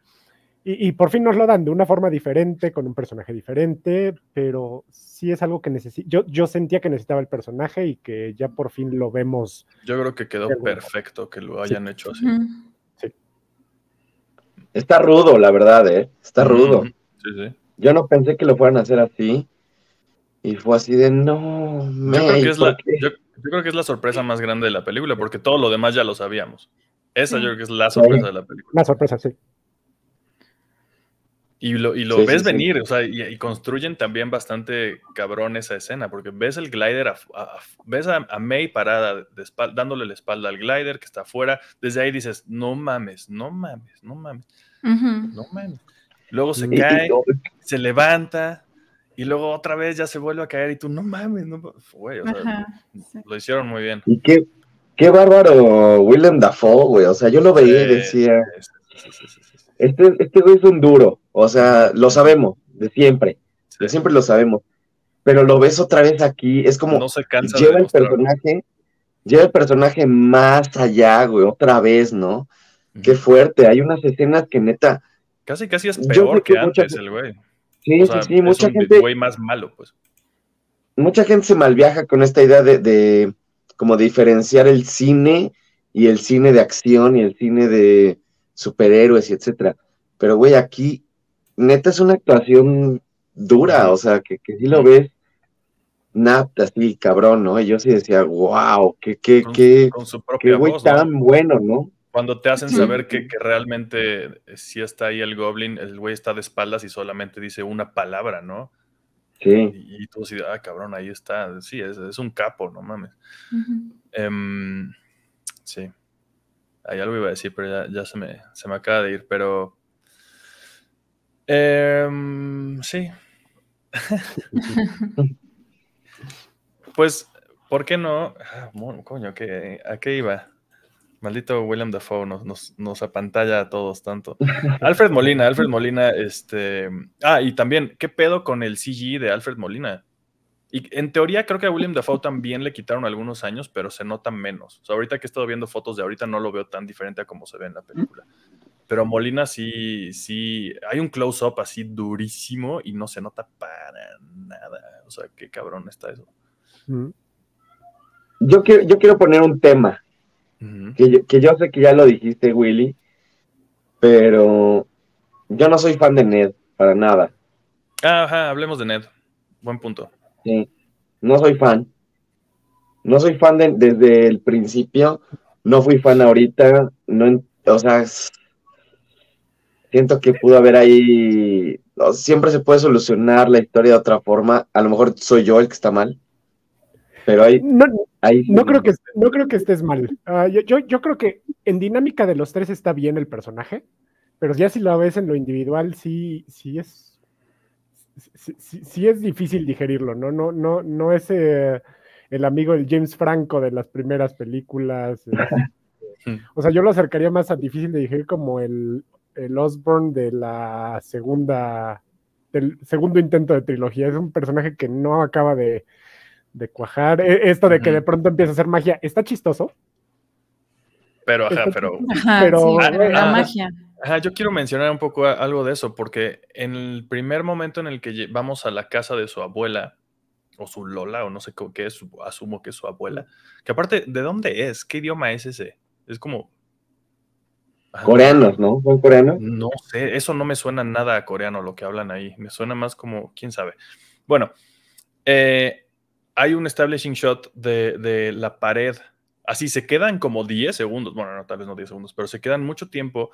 Y, por fin nos lo dan de una forma diferente, con un personaje diferente, pero sí es algo que necesito. Yo, yo sentía que necesitaba el personaje y que ya por fin lo vemos. Yo creo que quedó perfecto que lo hayan hecho así. Sí. Está rudo, la verdad, ¿eh? Está rudo. Sí, sí. Yo no pensé que lo fueran a hacer así. Y fue así de no. yo, creo que es la, yo, creo que es la sorpresa más grande de la película, porque todo lo demás ya lo sabíamos. Esa yo creo que es la sorpresa de la película. La sorpresa, sí. Y lo, y lo ves venir, o sea, y, construyen también bastante cabrón esa escena, porque ves el glider, ves a, May parada, de dándole la espalda al glider que está afuera, desde ahí dices, no mames, no mames, no mames, no mames. Luego se cae, se levanta, y luego otra vez ya se vuelve a caer, y tú, no mames, no güey, o sea, lo hicieron muy bien. Y qué, qué bárbaro Willem Dafoe, güey, o sea, yo lo veía y decía, este, este güey es un duro, o sea, lo sabemos, de siempre, de siempre lo sabemos. Pero lo ves otra vez aquí, es como no se cansa lleva el personaje, lleva el personaje más allá, güey, otra vez, ¿no? Qué fuerte, hay unas escenas que neta. Casi casi es peor que, antes el güey. Sí, sí, sí, mucha es un gente. güey más malo, pues. Mucha gente se malviaja con esta idea de, de como diferenciar el cine y el cine de acción y el cine de superhéroes y etcétera. Pero, güey, aquí neta es una actuación dura, o sea, que, que si lo ves napta, así, cabrón, ¿no? Y yo sí decía, wow, qué, qué, qué, qué güey tan bueno, ¿no? Cuando te hacen saber que, que, realmente si está ahí el Goblin, el güey está de espaldas y solamente dice una palabra, ¿no? Sí. Y, tú así, ah, cabrón, ahí está. Sí, es, un capo, no mames. Em, sí. Hay algo iba a decir, pero ya, se, me, se me acaba de ir, pero... Em, sí. pues, ¿por qué no? Ah, coño, ¿a qué iba? Maldito William Dafoe nos, nos, nos, apantalla a todos tanto. Alfred Molina, Alfred Molina, este. Ah, y también, ¿qué pedo con el CG de Alfred Molina? Y en teoría creo que a William Dafoe también le quitaron algunos años, pero se nota menos. O sea, ahorita que he estado viendo fotos de ahorita no lo veo tan diferente a como se ve en la película. Pero Molina sí, sí, hay un close-up así durísimo y no se nota para nada. O sea, qué cabrón está eso. Yo quiero, yo quiero poner un tema que, yo, sé que ya lo dijiste, Willy, pero yo no soy fan de Ned, para nada. Ajá, hablemos de Ned. Buen punto. Sí, no soy fan. No soy fan desde el principio. No fui fan ahorita. No, o sea, siento que pudo haber ahí. Siempre se puede solucionar la historia de otra forma. A lo mejor soy yo el que está mal. Pero hay, no, no, creo que, no creo que estés mal. Ah, yo, yo, creo que en dinámica de los tres está bien el personaje, pero ya si lo ves en lo individual, sí, sí es. Sí, es difícil digerirlo, ¿no? No, no, no es eh, el amigo del James Franco de las primeras películas. Este, o sea, yo lo acercaría más a difícil de digerir como el, el Osborne de la segunda, del segundo intento de trilogía. Es un personaje que no acaba de, de cuajar. E, esto de que de pronto empieza a hacer magia, está chistoso. Pero, ajá, pero. pero la magia. Ajá, yo quiero mencionar un poco algo de eso, porque en el primer momento en el que vamos a la casa de su abuela, o su Lola, o no sé qué es, asumo que es su abuela, que aparte, ¿de dónde es? ¿Qué idioma es ese? Es como. Coreanos, ¿no? ¿Son coreanos? No sé, eso no me suena nada a coreano lo que hablan ahí, me suena más como, quién sabe. Bueno, eh, hay un establishing shot de, la pared. Así se quedan como 10 segundos. Bueno, no, tal vez no 10 segundos, pero se quedan mucho tiempo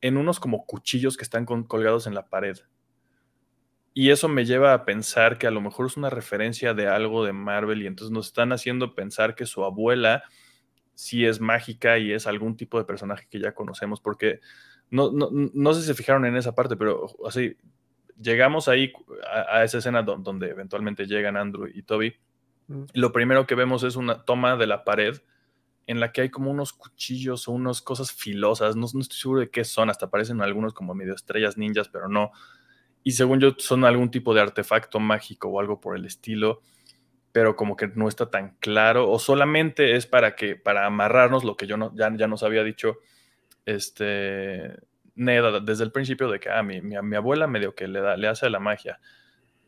en unos como cuchillos que están colgados en la pared. Y eso me lleva a pensar que a lo mejor es una referencia de algo de Marvel y entonces nos están haciendo pensar que su abuela sí es mágica y es algún tipo de personaje que ya conocemos, porque no, no, sé si se fijaron en esa parte, pero así, llegamos ahí a, a esa escena donde eventualmente llegan Andrew y Toby. Lo primero que vemos es una toma de la pared en la que hay como unos cuchillos o unas cosas filosas, no, estoy seguro de qué son, hasta parecen algunos como medio estrellas ninjas, pero no. Y según yo son algún tipo de artefacto mágico o algo por el estilo, pero como que no está tan claro, o solamente es para que, para amarrarnos lo que yo no, ya, ya nos había dicho, este, Neda desde el principio de que, ah, mi, mi, mi abuela medio que le, da, le hace la magia.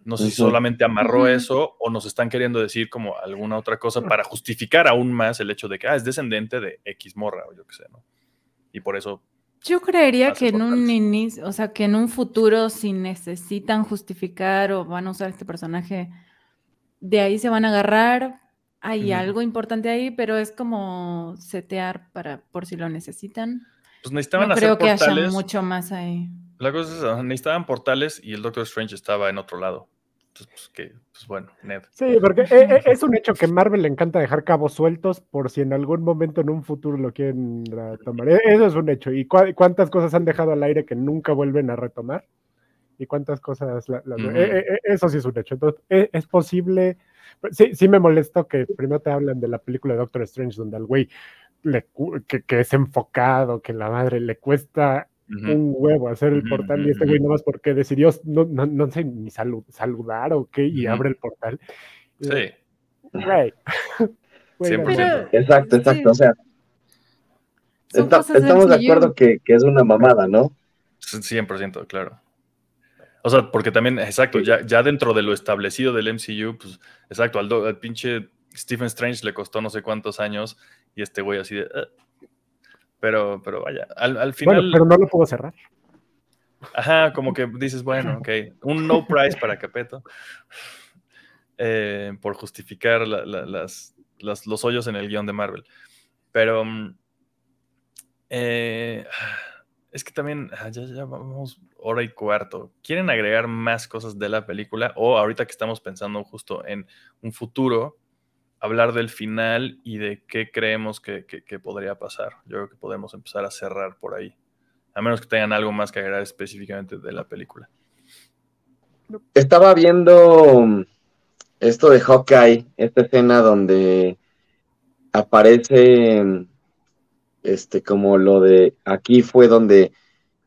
No sé si solamente amarró eso o nos están queriendo decir como alguna otra cosa para justificar aún más el hecho de que ah, es descendente de X morra o yo qué sé, ¿no? Y por eso. Yo creería que en un inicio, o sea, que en un futuro, si necesitan justificar o van a usar este personaje, de ahí se van a agarrar. Hay algo importante ahí, pero es como setear para por si lo necesitan. Pues necesitaban no creo que haya mucho más ahí. La cosa es, necesitaban portales y el Doctor Strange estaba en otro lado. Pues, pues, bueno, Ned. Sí, porque e, e, es un hecho que Marvel le encanta dejar cabos sueltos por si en algún momento en un futuro lo quieren retomar. E, eso es un hecho. ¿Y cuántas cosas han dejado al aire que nunca vuelven a retomar? ¿Y cuántas cosas? eso sí es un hecho. Entonces, es, posible. Sí, sí me molesto que primero te hablan de la película de Doctor Strange, donde al güey que, que es enfocado, que la madre le cuesta un huevo hacer el portal y este güey nomás porque decidió, no, no, no sé, ni saludar o qué, y abre el portal. Sí. Güey. exacto, exacto, o sea, estamos de acuerdo que, que, es una mamada, ¿no? 100%, claro. O sea, porque también, exacto, ya, ya dentro de lo establecido del MCU, pues, exacto, al, al pinche Stephen Strange le costó no sé cuántos años y este güey así de... Ah, pero, pero vaya, al, final. Bueno, pero no lo puedo cerrar. Ajá, como que dices, bueno, ok, un no price para Capeto. Eh, por justificar las, los hoyos en el guion de Marvel. Pero mm, eh, es que también, ah, ya, ya, vamos, hora y cuarto. ¿Quieren agregar más cosas de la película? O ahorita que estamos pensando justo en un futuro, hablar del final y de qué creemos que, podría pasar. Yo creo que podemos empezar a cerrar por ahí. A menos que tengan algo más que agregar específicamente de la película. Estaba viendo mm, esto de Hawkeye, esta escena donde aparece mm, este como lo de aquí fue donde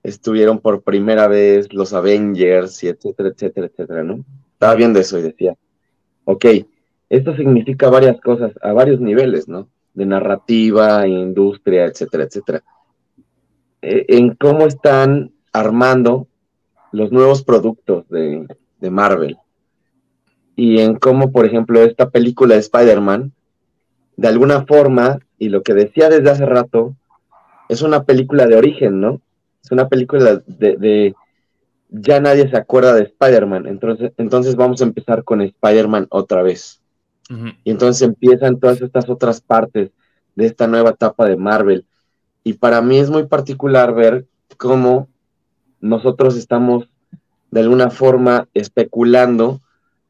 estuvieron por primera vez los Avengers y etcétera, etcétera, etcétera, ¿no? Estaba viendo eso y decía, ok, esto significa varias cosas a varios niveles, ¿no? De narrativa, industria, etcétera, etcétera. E, en cómo están armando los nuevos productos de, de Marvel. Y en cómo, por ejemplo, esta película de Spider-Man, de alguna forma, y lo que decía desde hace rato, es una película de origen, ¿no? Es una película de, ya nadie se acuerda de Spider-Man, entonces, entonces vamos a empezar con Spider-Man otra vez. Y entonces empiezan todas estas otras partes de esta nueva etapa de Marvel. Y para mí es muy particular ver cómo nosotros estamos de alguna forma especulando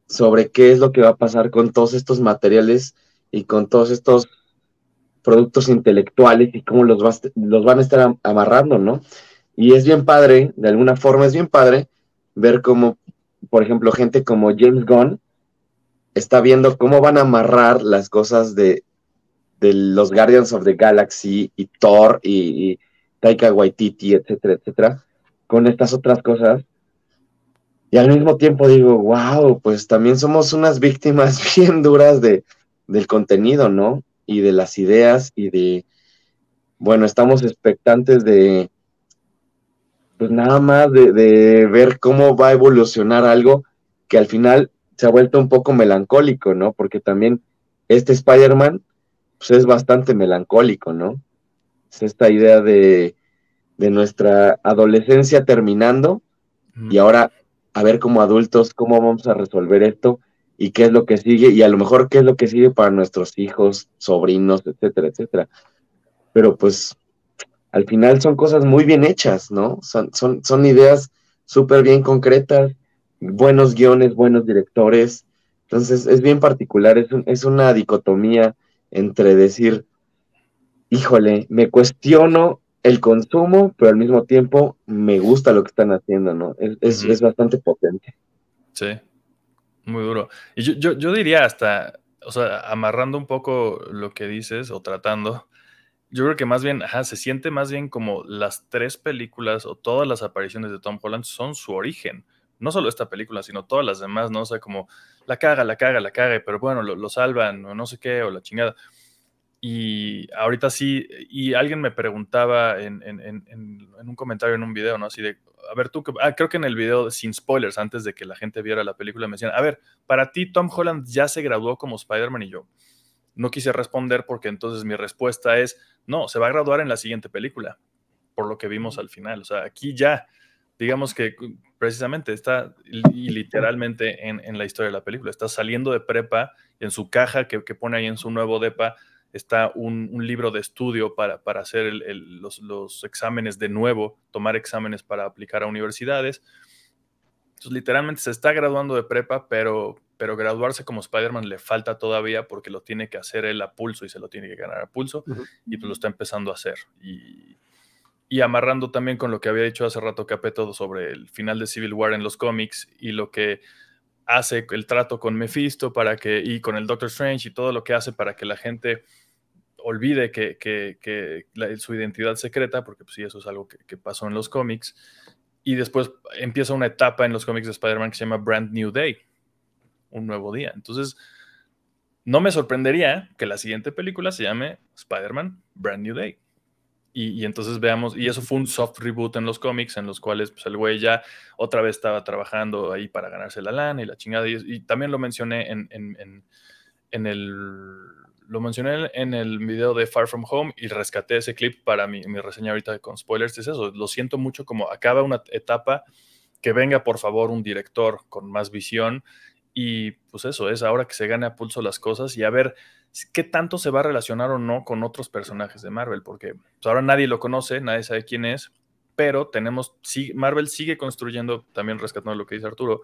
sobre qué es lo que va a pasar con todos estos materiales y con todos estos productos intelectuales y cómo los, los van a estar amarrando, ¿no? Y es bien padre, de alguna forma es bien padre ver cómo, por ejemplo, gente como James Gunn está viendo cómo van a amarrar las cosas de, los Guardians of the Galaxy y Thor y, Taika Waititi, etcétera, etcétera, con estas otras cosas. Y al mismo tiempo digo, wow, pues también somos unas víctimas bien duras de, del contenido, ¿no? Y de las ideas y de, bueno, estamos expectantes de, pues nada más de, ver cómo va a evolucionar algo que al final se ha vuelto un poco melancólico, ¿no? Porque también este Spider-Man, pues es bastante melancólico, ¿no? Es esta idea de, nuestra adolescencia terminando y ahora a ver como adultos cómo vamos a resolver esto y qué es lo que sigue y a lo mejor qué es lo que sigue para nuestros hijos, sobrinos, etcétera, etcétera. Pero pues al final son cosas muy bien hechas, ¿no? Son, son, son ideas súper bien concretas, buenos guiones, buenos directores. Entonces es bien particular, es, es una dicotomía entre decir, híjole, me cuestiono el consumo, pero al mismo tiempo me gusta lo que están haciendo, ¿no? Es, es, bastante potente. Sí, muy duro. Y yo, yo, yo diría hasta, o sea, amarrando un poco lo que dices o tratando, yo creo que más bien, ajá, se siente más bien como las tres películas o todas las apariciones de Tom Holland son su origen. No solo esta película, sino todas las demás, ¿no? O sea, como la caga, la caga, la caga, pero bueno, lo, salvan o no sé qué, o la chingada. Y ahorita sí, y alguien me preguntaba en, un comentario en un video, ¿no? Así de, a ver, tú, ah, creo que en el video sin spoilers, antes de que la gente viera la película, me decían, a ver, para ti Tom Holland ya se graduó como Spider-Man y yo no quise responder porque entonces mi respuesta es, no, se va a graduar en la siguiente película, por lo que vimos al final. O sea, aquí ya, digamos que precisamente está y literalmente en, la historia de la película, está saliendo de prepa, en su caja que, pone ahí en su nuevo DEPA está un, libro de estudio para, para hacer los, los exámenes de nuevo, tomar exámenes para aplicar a universidades. Entonces, literalmente se está graduando de prepa, pero pero graduarse como Spider-Man le falta todavía porque lo tiene que hacer él a pulso y se lo tiene que ganar a pulso y pues lo está empezando a hacer. Y, y, amarrando también con lo que había dicho hace rato Capeto sobre el final de Civil War en los cómics y lo que hace el trato con Mephisto para que, y con el Doctor Strange y todo lo que hace para que la gente olvide que, que, que su identidad secreta, porque pues sí, eso es algo que, pasó en los cómics. Y después empieza una etapa en los cómics de Spider-Man que se llama Brand New Day, un nuevo día. Entonces, no me sorprendería que la siguiente película se llame Spider-Man Brand New Day. Y, entonces veamos, y eso fue un soft reboot en los cómics, en los cuales pues, el güey ya otra vez estaba trabajando ahí para ganarse la lana y la chingada. Y, también lo mencioné en, en, el. Lo mencioné en el video de Far From Home y rescaté ese clip para mi, mi reseña ahorita con spoilers. Es eso, lo siento mucho como acaba una etapa, que venga por favor un director con más visión y pues eso es ahora que se gane a pulso las cosas y a ver qué tanto se va a relacionar o no con otros personajes de Marvel, porque pues, ahora nadie lo conoce, nadie sabe quién es, pero tenemos, Marvel sigue construyendo, también rescatando lo que dice Arturo,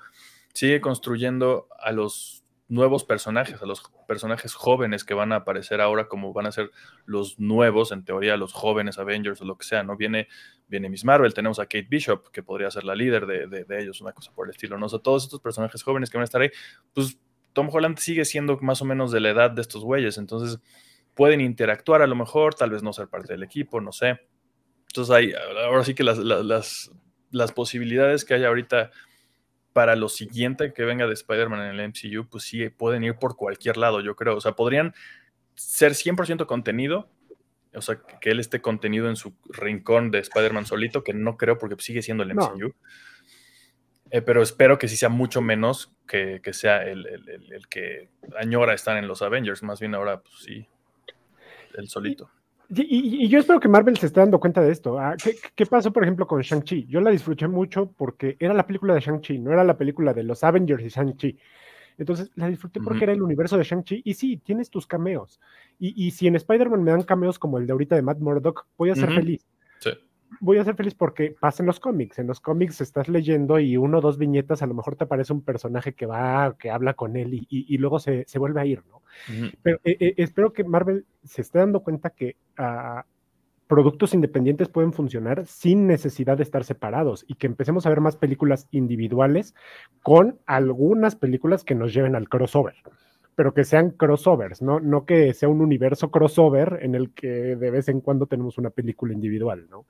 sigue construyendo a los nuevos personajes, a los personajes jóvenes que van a aparecer ahora como van a ser los nuevos, en teoría, los jóvenes Avengers o lo que sea, ¿no? Viene, viene Miss Marvel, tenemos a Kate Bishop, que podría ser la líder de, ellos, una cosa por el estilo, ¿no? O sea, todos estos personajes jóvenes que van a estar ahí, pues Tom Holland sigue siendo más o menos de la edad de estos güeyes, entonces pueden interactuar a lo mejor, tal vez no ser parte del equipo, no sé. Entonces hay, ahora sí que las, las, las posibilidades que hay ahorita para lo siguiente que venga de Spider-Man en el MCU, pues sí, pueden ir por cualquier lado, yo creo. O sea, podrían ser 100% contenido, o sea, que él esté contenido en su rincón de Spider-Man solito, que no creo porque sigue siendo el MCU. Eh, pero espero que sí sea mucho menos que, sea el, que añora estar en los Avengers, más bien ahora, pues sí, el solito. Y, yo espero que Marvel se esté dando cuenta de esto. Ah, ¿Qué, pasó, por ejemplo, con Shang-Chi? Yo la disfruté mucho porque era la película de Shang-Chi, no era la película de los Avengers y Shang-Chi. Entonces la disfruté porque era el universo de Shang-Chi y sí, tienes tus cameos. Y, si en Spider-Man me dan cameos como el de ahorita de Matt Murdock, voy a ser feliz. Voy a ser feliz porque pasa en los cómics. En los cómics estás leyendo y uno o dos viñetas, a lo mejor te aparece un personaje que va, que habla con él y, luego se, vuelve a ir, ¿no? Pero eh, eh, espero que Marvel se esté dando cuenta que ah, productos independientes pueden funcionar sin necesidad de estar separados y que empecemos a ver más películas individuales con algunas películas que nos lleven al crossover pero que sean crossovers, ¿no? No que sea un universo crossover en el que de vez en cuando tenemos una película individual, ¿no?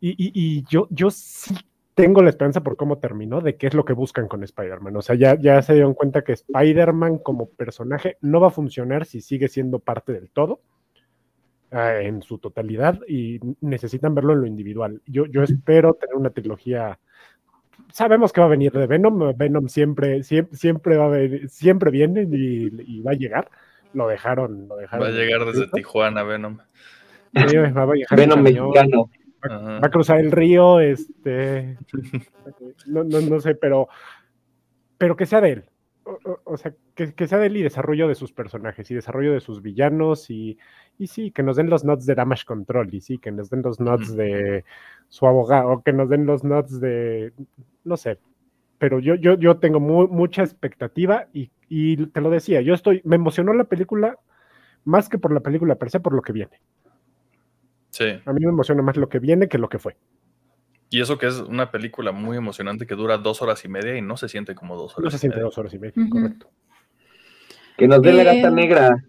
Y, yo, yo sí tengo la esperanza por cómo terminó, de qué es lo que buscan con Spider-Man. O sea, ya, ya se dieron cuenta que Spider-Man como personaje no va a funcionar si sigue siendo parte del todo ah, en su totalidad y necesitan verlo en lo individual. Yo, yo espero tener una trilogía sabemos que va a venir de Venom. Venom siempre, siempre, siempre va a venir, siempre viene y, va a llegar. Lo dejaron, lo dejaron. Va a llegar desde Tijuana, Venom. Venom mexicano. Va, a cruzar el río, este. No, no, no sé, pero. Pero que sea de él. O, sea, que, que, sea de él y desarrollo de sus personajes y desarrollo de sus villanos y, y sí, que nos den los nods de Damage Control y sí, que nos den los nods de su abogado o que nos den los nods de, no sé, pero yo, yo, yo tengo mucha expectativa y, y, te lo decía, yo estoy, me emocionó la película más que por la película per se, por lo que viene. Sí. A mí me emociona más lo que viene que lo que fue. Y eso que es una película muy emocionante que dura dos horas y media y no se siente como dos horas. No se siente dos horas y media, correcto. Que nos dé la gata eh, negra.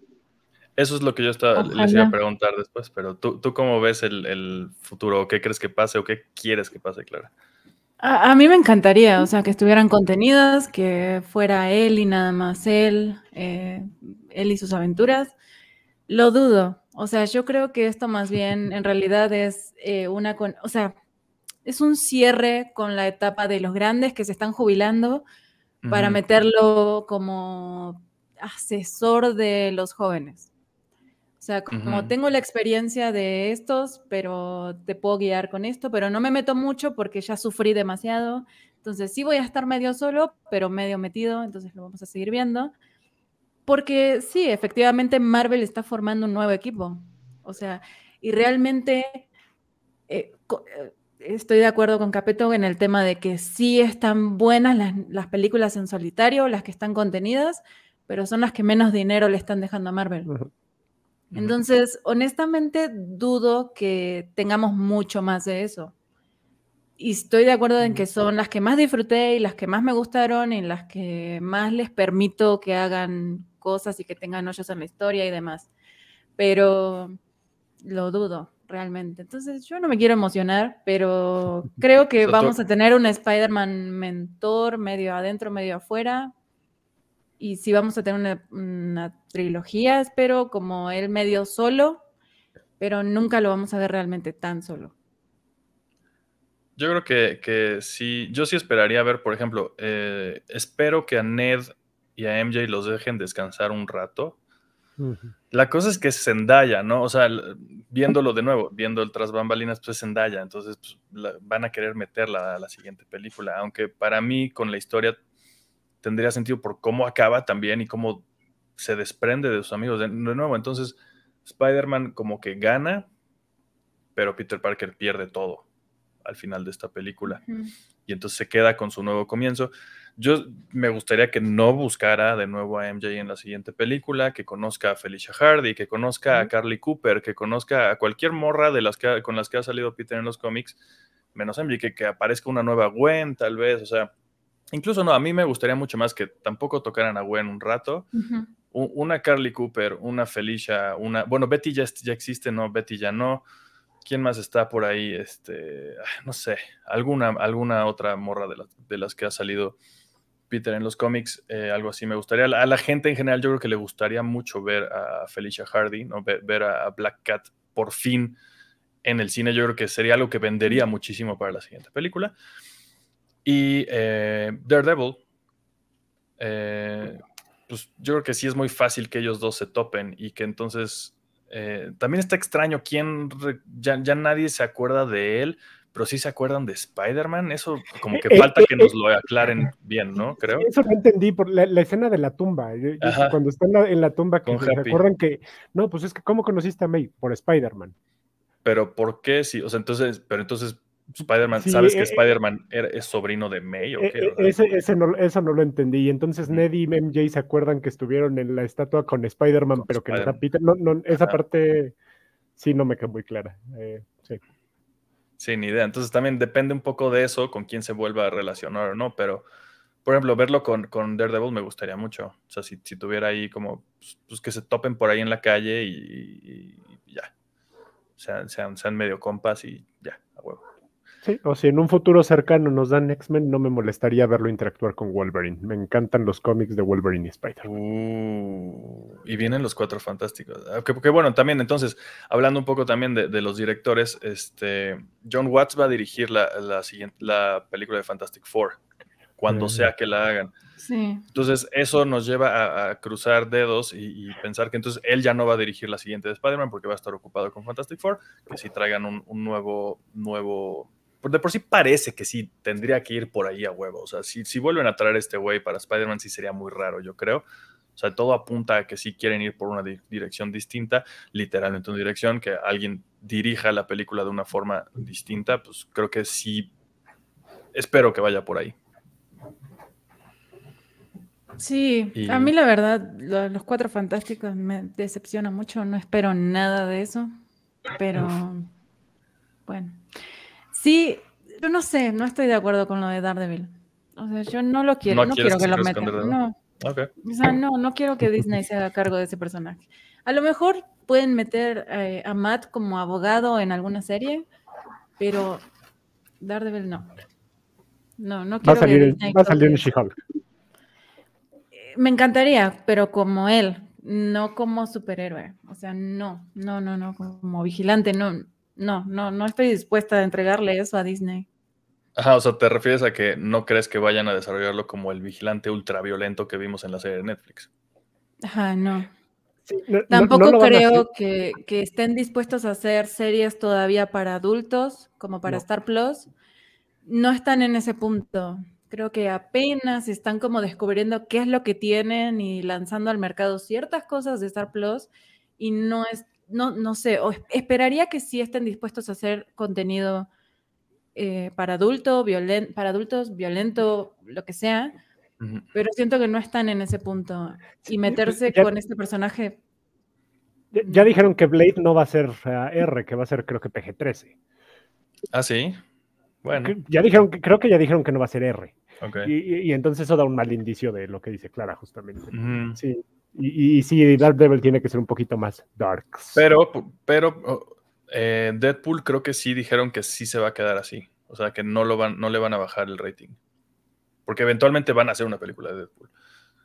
Eso es lo que yo estaba, les iba a preguntar después, pero ¿tú, tú cómo ves el, futuro? ¿Qué crees que pase o qué quieres que pase, Clara? A, mí me encantaría, o sea, que estuvieran contenidas, que fuera él y nada más él, eh, él y sus aventuras. Lo dudo, o sea, yo creo que esto más bien en realidad es eh, una, con, o sea, es un cierre con la etapa de los grandes que se están jubilando para meterlo como asesor de los jóvenes. O sea, como tengo la experiencia de estos, pero te puedo guiar con esto, pero no me meto mucho porque ya sufrí demasiado. Entonces sí voy a estar medio solo, pero medio metido, entonces lo vamos a seguir viendo. Porque sí, efectivamente Marvel está formando un nuevo equipo. O sea, y realmente eh, eh, estoy de acuerdo con Capeto en el tema de que sí están buenas las, películas en solitario, las que están contenidas, pero son las que menos dinero le están dejando a Marvel. Entonces, honestamente, dudo que tengamos mucho más de eso. Y estoy de acuerdo en que son las que más disfruté y las que más me gustaron y las que más les permito que hagan cosas y que tengan hoyos en la historia y demás. Pero lo dudo realmente. Entonces, yo no me quiero emocionar, pero creo que vamos a tener un Spider-Man mentor medio adentro, medio afuera, y si vamos a tener una, trilogía, espero, como él medio solo, pero nunca lo vamos a ver realmente tan solo. Yo creo que, que sí, yo sí esperaría ver, por ejemplo, eh, espero que a Ned y a MJ los dejen descansar un rato. La cosa es que es Zendaya, ¿no? O sea, viéndolo de nuevo, viendo el tras bambalinas, pues es Zendaya, entonces pues, van a querer meterla a la siguiente película, aunque para mí con la historia tendría sentido por cómo acaba también y cómo se desprende de sus amigos de, nuevo. Entonces, Spider-Man como que gana, pero Peter Parker pierde todo. al final de esta película. Y entonces se queda con su nuevo comienzo. Yo me gustaría que no buscara de nuevo a MJ en la siguiente película, que conozca a Felicia Hardy, que conozca a Carly Cooper, que conozca a cualquier morra de las que, con las que ha salido Peter en los cómics, menos MJ, que, que aparezca una nueva Gwen, tal vez, o sea, incluso no, a mí me gustaría mucho más que tampoco tocaran a Gwen un rato. Una Carly Cooper, una Felicia, una, bueno, Betty ya, ya existe, no, Betty ya no. ¿Quién más está por ahí? Este, no sé, alguna, alguna otra morra de, de las que ha salido Peter en los cómics, eh, algo así me gustaría. A la, gente en general yo creo que le gustaría mucho ver a Felicia Hardy, ¿no? ver, a Black Cat por fin en el cine. Yo creo que sería algo que vendería muchísimo para la siguiente película. Y eh, Daredevil, eh, pues yo creo que sí es muy fácil que ellos dos se topen y que entonces también está extraño quién, ya, ya nadie se acuerda de él pero sí se acuerdan de Spider-Man. Eso como que eh, falta eh, que nos eh, lo aclaren bien, ¿no? Creo. Eso no entendí por la, escena de la tumba. cuando están en la, tumba, que se acuerdan que, no, pues es que, ¿cómo conociste a May? Por Spider-Man. Pero ¿por qué? Sí, o sea, entonces, pero entonces Spider-Man, ¿sabes que Spider-Man es sobrino de May? ¿o qué? Ese, no, eso no lo entendí. Y entonces Ned y MJ se acuerdan que estuvieron en la estatua con Spider-Man, pero que no. No, esa parte sí no me quedó muy clara. sí. Sí, ni idea. Entonces también depende un poco de eso, con quién se vuelva a relacionar o no, pero por ejemplo, verlo con, con Daredevil me gustaría mucho. O sea, si, tuviera ahí como, pues, pues, que se topen por ahí en la calle y, ya. Sean, sean, sean, medio compas y ya, a huevo. Sí, o si en un futuro cercano nos dan X-Men, no me molestaría verlo interactuar con Wolverine. Me encantan los cómics de Wolverine y Spider. Uh, y vienen los cuatro fantásticos. Ah, que, bueno, también entonces, hablando un poco también de, los directores, este, John Watts va a dirigir la, siguiente, la película de Fantastic Four, cuando sea que la hagan. Sí. Entonces, eso nos lleva a, cruzar dedos y, pensar que entonces él ya no va a dirigir la siguiente de Spider-Man porque va a estar ocupado con Fantastic Four, que si traigan un, un nuevo, nuevo de por sí parece que sí tendría que ir por ahí a huevo. O sea, si, si vuelven a traer este güey para Spider-Man, sí sería muy raro, yo creo. O sea, todo apunta a que sí quieren ir por una dirección distinta, literalmente una dirección, que alguien dirija la película de una forma distinta, pues creo que sí, espero que vaya por ahí. Sí, a mí la verdad, los Cuatro Fantásticos me decepciona mucho, no espero nada de eso, pero bueno. Sí, yo no sé, no estoy de acuerdo con lo de Daredevil. O sea, yo no lo quiero, no, quiero que, lo metan. No. O sea, no, no quiero que Disney se haga cargo de ese personaje. A lo mejor pueden meter eh, a Matt como abogado en alguna serie, pero Daredevil no. No, no quiero va a salir, que Va a salir en She-Hulk. Me encantaría, pero como él, no como superhéroe. O sea, no, no, no, no, como vigilante, no no, no, no estoy dispuesta a entregarle eso a Disney. Ajá, o sea, te refieres a que no crees que vayan a desarrollarlo como el vigilante ultraviolento que vimos en la serie de Netflix. Ajá, no. Tampoco creo que, estén dispuestos a hacer series todavía para adultos, como para Star Plus. No están en ese punto. Creo que apenas están como descubriendo qué es lo que tienen y lanzando al mercado ciertas cosas de Star Plus y no es no, no sé, esperaría que sí estén dispuestos a hacer contenido eh, para, adulto, para adultos, violento, lo que sea, pero siento que no están en ese punto. Y meterse con este personaje. Ya, dijeron que Blade no va a ser R, que va a ser creo que PG-13. Ah, sí. Bueno. Ya dijeron, creo que ya dijeron que no va a ser R. Y, entonces eso da un mal indicio de lo que dice Clara, justamente. Sí. Y, y, sí, Daredevil tiene que ser un poquito más darks. Pero, pero oh, eh, Deadpool creo que sí dijeron que sí se va a quedar así. O sea, que no, lo van, no le van a bajar el rating. Porque eventualmente van a hacer una película de Deadpool.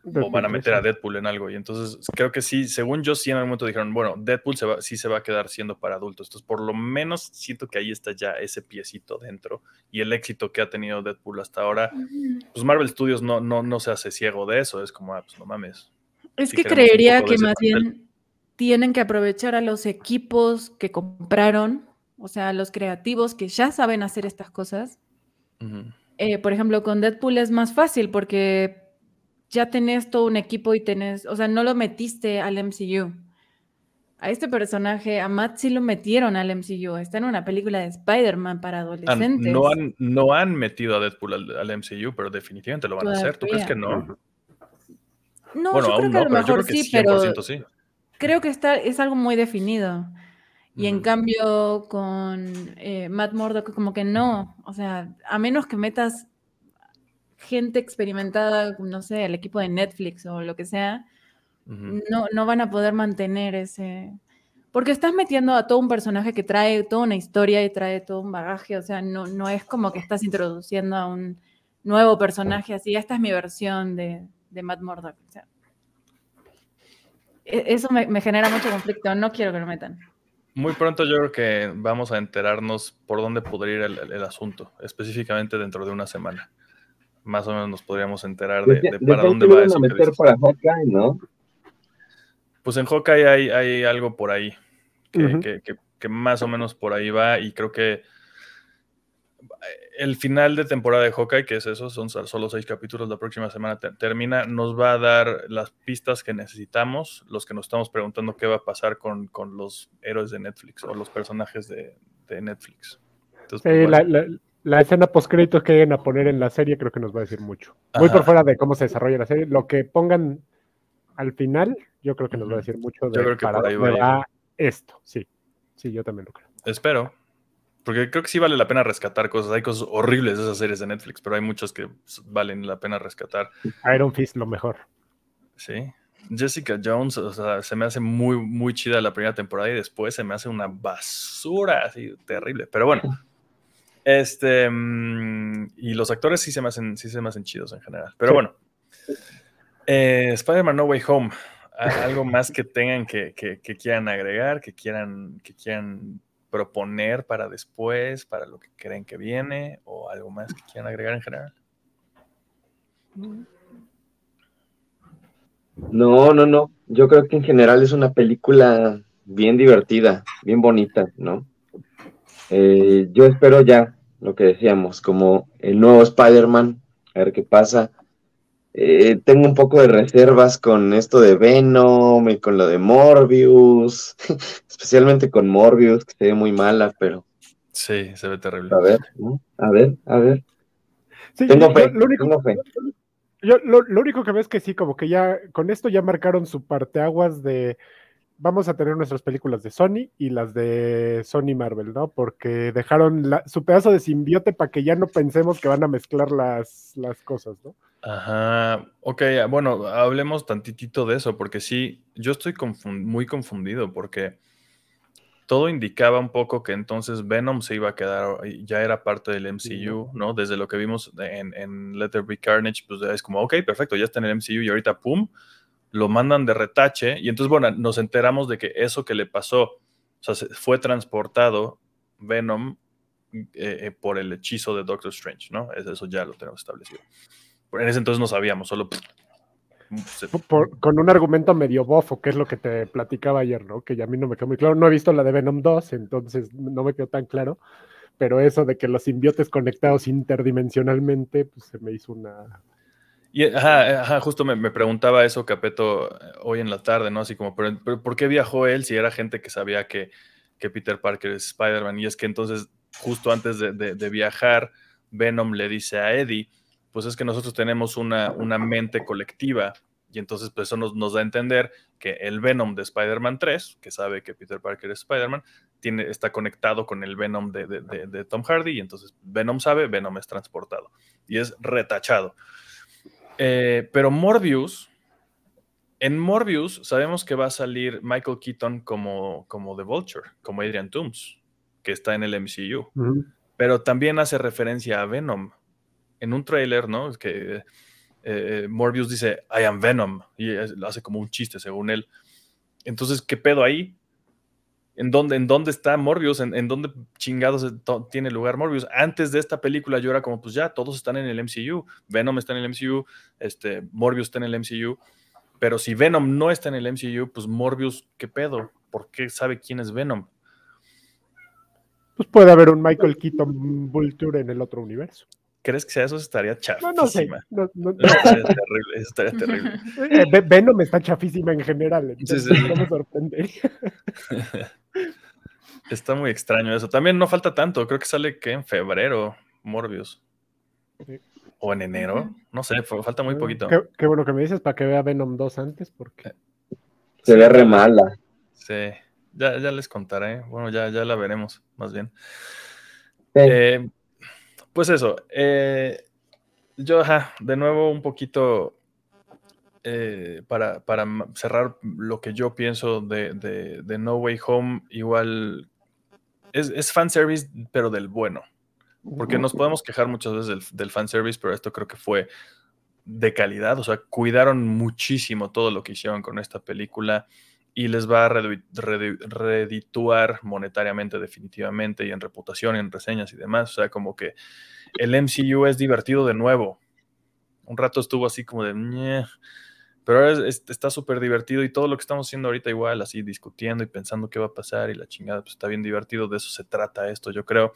o van a meter a Deadpool en algo. Y entonces creo que sí, según yo, sí en algún momento dijeron, bueno, Deadpool se va, sí se va a quedar siendo para adultos. Entonces, por lo menos siento que ahí está ya ese piecito dentro. Y el éxito que ha tenido Deadpool hasta ahora, pues Marvel Studios no, no, no se hace ciego de eso. Es como, ah, pues no mames. Es que creería que más bien tienen que aprovechar a los equipos que compraron, o sea, a los creativos que ya saben hacer estas cosas. Eh, por ejemplo, con Deadpool es más fácil porque ya tenés todo un equipo y tenés, o sea, no lo metiste al MCU. a este personaje, a Matt sí lo metieron al MCU. Está en una película de Spider-Man para adolescentes. No han, no han metido a Deadpool al, MCU, pero definitivamente lo van a hacer. ¿Tú crees que no? No, yo creo que a lo mejor sí, pero creo que está, es algo muy definido. Y en cambio con eh, Matt Murdock como que no, o sea, a menos que metas gente experimentada, no sé, el equipo de Netflix o lo que sea, no, no van a poder mantener ese... Porque estás metiendo a todo un personaje que trae toda una historia y trae todo un bagaje, o sea, no, no es como que estás introduciendo a un nuevo personaje así, esta es mi versión de, de Matt Murdock. E, eso me, genera mucho conflicto, no quiero que lo metan. Muy pronto yo creo que vamos a enterarnos por dónde podría ir el, asunto, específicamente dentro de una semana. Más o menos nos podríamos enterar de, para dónde va eso. meter para Hawkeye, ¿no? Pues en Hawkeye hay, hay algo por ahí que, más o menos por ahí va y creo que el final de temporada de Hawkeye, que es eso, son solo seis capítulos, la próxima semana termina, nos va a dar las pistas que necesitamos, los que nos estamos preguntando qué va a pasar con, los héroes de Netflix o los personajes de, Netflix. Pues, la, escena post créditos que vayan a poner en la serie creo que nos va a decir mucho. Muy por fuera de cómo se desarrolla la serie, lo que pongan al final, yo creo que nos va a decir mucho de para dónde va esto. Sí, sí, yo también lo creo. Espero. Porque creo que sí vale la pena rescatar cosas. Hay cosas horribles de esas series de Netflix, pero hay muchas que valen la pena rescatar. Iron Fist, lo mejor. Sí. Jessica Jones, o sea, se me hace muy, muy chida la primera temporada y después se me hace una basura así terrible. Pero bueno. Este. Mm, y los actores sí se me hacen, sí se me hacen chidos en general. Pero bueno. Eh, Spider-Man No Way Home. Algo más que tengan que, quieran agregar, que quieran, que quieran proponer para después, para lo que creen que viene, o algo más que quieran agregar en general. No, no, no. Yo creo que en general es una película bien divertida, bien bonita, ¿no? Eh, yo espero ya lo que decíamos, como el nuevo Spider-Man, a ver qué pasa. Eh, tengo un poco de reservas con esto de Venom y con lo de Morbius, especialmente con Morbius, que se ve muy mala, pero... Sí, se ve terrible. A ver, a ver, a ver. tengo, fe, lo único, tengo fe. Yo, lo, lo, único que veo es que sí, como que ya con esto ya marcaron su parteaguas de vamos a tener nuestras películas de Sony y las de Sony Marvel, ¿no? Porque dejaron su pedazo de simbiote para que ya no pensemos que van a mezclar las, las cosas, ¿no? Ajá, ok, bueno, hablemos tantitito de eso, porque sí, yo estoy muy confundido, porque todo indicaba un poco que entonces Venom se iba a quedar, ya era parte del MCU, ¿no? Desde lo que vimos en, en Letter Be Carnage, pues es como, ok, perfecto, ya está en el MCU y ahorita, ¡pum!, lo mandan de retache y entonces, bueno, nos enteramos de que eso que le pasó, o sea, fue transportado Venom eh, eh, por el hechizo de Doctor Strange, ¿no? Eso ya lo tenemos establecido. En ese entonces no sabíamos, solo... con un argumento medio bofo, que es lo que te platicaba ayer, ¿no? Que ya a mí no me quedó muy claro. No he visto la de Venom 2, entonces no me quedó tan claro. Pero eso de que los simbiotes conectados interdimensionalmente, pues se me hizo una, y, ajá, justo me, preguntaba eso Capeto eh, hoy en la tarde, ¿no? Así como, pero, ¿por qué viajó él si era gente que sabía que, que Peter Parker es Spider-Man? Y es que entonces, justo antes de, viajar, Venom le dice a Eddie, pues es que nosotros tenemos una, una mente colectiva y entonces pues eso nos, nos, da a entender que el Venom de Spider-Man 3, que sabe que Peter Parker es Spider-Man, tiene, está conectado con el Venom de, de, Tom Hardy y entonces Venom sabe, Venom es transportado y es retachado. Eh, pero Morbius, en Morbius sabemos que va a salir Michael Keaton como, como The Vulture, como Adrian Toomes, que está en el MCU. Pero también hace referencia a Venom. En un trailer, ¿no? Que eh, Morbius dice, I am Venom, y hace como un chiste según él. Entonces, ¿qué pedo ahí? ¿En dónde, en dónde está Morbius? ¿En, dónde chingados tiene lugar Morbius? Antes de esta película yo era como, pues ya, todos están en el MCU. Venom está en el MCU, este, Morbius está en el MCU. Pero si Venom no está en el MCU, pues Morbius, ¿qué pedo? ¿Por qué sabe quién es Venom? Pues puede haber un Michael Keaton Vulture en el otro universo. Crees que sea eso, estaría chafísima. No, no sé. No, no, estaría terrible, estaría terrible. Eh, Venom está chafísima en general, entonces sí, sí. no me sorprendería. Está muy extraño eso. También no falta tanto, creo que sale que en febrero, Morbius. O en enero, no sé, falta muy poquito. Qué, bueno que me dices para que vea Venom 2 antes, porque... Se ve re mala. Sí, ya, ya les contaré. Bueno, ya, ya la veremos, más bien. Eh, pues eso, eh, yo, de nuevo un poquito eh, para, para, cerrar lo que yo pienso de, de, No Way Home, igual es, es fanservice, pero del bueno. Porque nos podemos quejar muchas veces del, del fanservice, pero esto creo que fue de calidad. O sea, cuidaron muchísimo todo lo que hicieron con esta película y les va a redituar monetariamente definitivamente y en reputación, en reseñas y demás. O sea, como que el MCU es divertido de nuevo. Un rato estuvo así como de... Pero ahora está súper divertido y todo lo que estamos haciendo ahorita igual, así discutiendo y pensando qué va a pasar y la chingada, pues está bien divertido, de eso se trata esto, yo creo.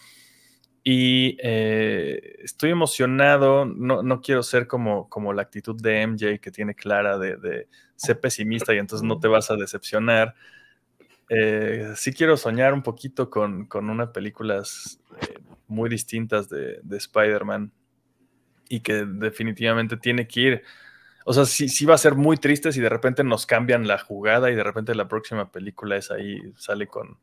Y eh, estoy emocionado, no, no, quiero ser como, como la actitud de MJ que tiene clara de, de ser pesimista y entonces no te vas a decepcionar. Eh, sí quiero soñar un poquito con, con unas películas eh, muy distintas de, de Spider-Man y que definitivamente tiene que ir o sea, sí, sí va a ser muy triste si de repente nos cambian la jugada y de repente la próxima película es ahí, sale con,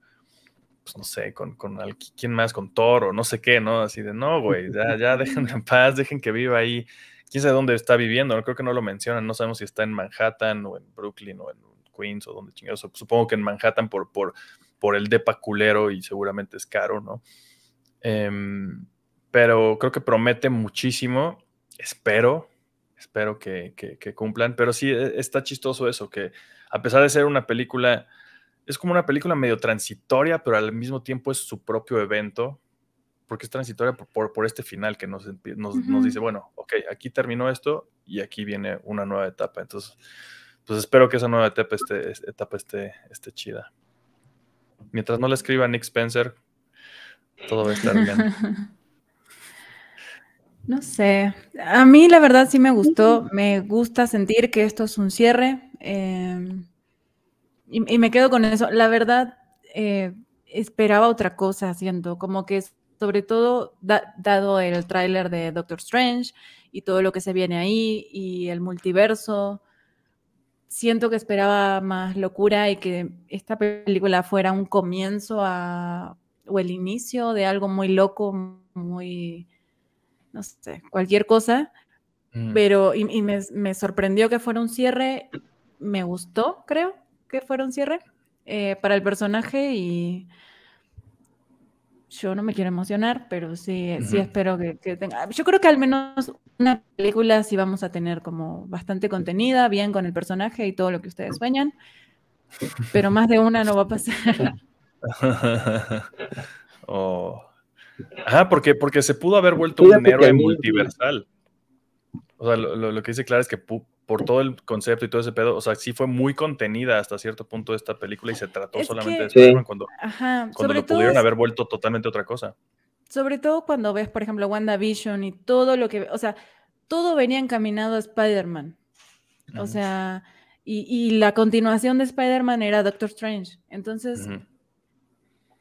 pues no sé, con, con quién más, con Thor o no sé qué, ¿no? Así de, no, güey, ya, ya déjenme en paz, dejen que viva ahí. Quién sabe dónde está viviendo, creo que no lo mencionan, no sabemos si está en Manhattan o en Brooklyn o en Queens o donde chingados. Supongo que en Manhattan por, por, por el depa culero y seguramente es caro, ¿no? Em, pero creo que promete muchísimo. Espero, espero que, cumplan. Pero sí, e, está chistoso eso, que a pesar de ser una película, es como una película medio transitoria, pero al mismo tiempo es su propio evento, porque es transitoria por, por, este final que nos, nos, dice, bueno, ok, aquí terminó esto y aquí viene una nueva etapa. Entonces, pues espero que esa nueva etapa esté, etapa esté, esté chida. Mientras no le escriba Nick Spencer, todo va a estar bien. No sé, a mí la verdad sí me gustó, me gusta sentir que esto es un cierre em, y, me quedo con eso. La verdad, eh, esperaba otra cosa, siento, como que sobre todo dado el tráiler de Doctor Strange y todo lo que se viene ahí y el multiverso, siento que esperaba más locura y que esta película fuera un comienzo o el inicio de algo muy loco, muy no sé, cualquier cosa, mm. pero y, me, sorprendió que fuera un cierre, me gustó, creo, que fuera un cierre eh, para el personaje y yo no me quiero emocionar, pero sí, sí espero que, tenga. Yo creo que al menos una película sí vamos a tener como bastante contenida, bien con el personaje y todo lo que ustedes sueñan, pero más de una no va a pasar. oh. Ajá, porque, porque se pudo haber vuelto un héroe multiversal. O sea, lo, que dice Clara es que por todo el concepto y todo ese pedo, o sea, sí fue muy contenida hasta cierto punto esta película y se trató solamente de spider cuando, cuando lo pudieron haber vuelto totalmente otra cosa. Sobre todo cuando ves, por ejemplo, WandaVision y todo lo que, o sea, todo venía encaminado a Spider-Man. O sea, y, la continuación de Spider-Man era Doctor Strange. Entonces,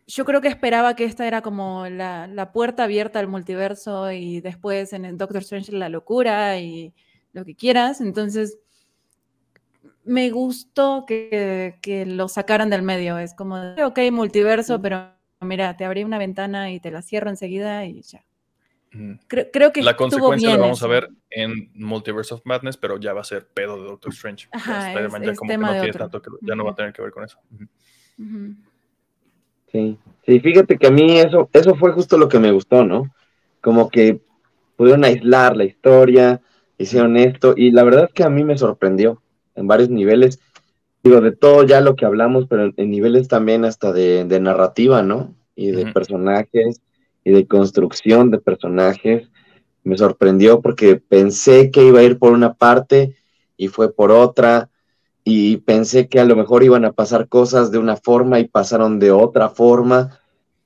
yo creo que esperaba que esta era como la, puerta abierta al multiverso y después en el Doctor Strange la locura y lo que quieras. Entonces, me gustó que, lo sacaran del medio. Es como, ok, multiverso, pero mira, te abrí una ventana y te la cierro enseguida y ya. Creo, que la consecuencia la vamos a ver en Multiverse of Madness, pero ya va a ser pedo de Doctor Strange. Ajá, ya como que no tiene tanto que ya no va a tener que ver con eso. Sí, sí, fíjate que a mí eso, eso fue justo lo que me gustó, ¿no? Como que pudieron aislar la historia, hicieron esto, y la verdad es que a mí me sorprendió en varios niveles. Digo, de todo ya lo que hablamos, pero en, niveles también hasta de, narrativa, ¿no? Y de personajes, y de construcción de personajes. Me sorprendió porque pensé que iba a ir por una parte y fue por otra y pensé que a lo mejor iban a pasar cosas de una forma y pasaron de otra forma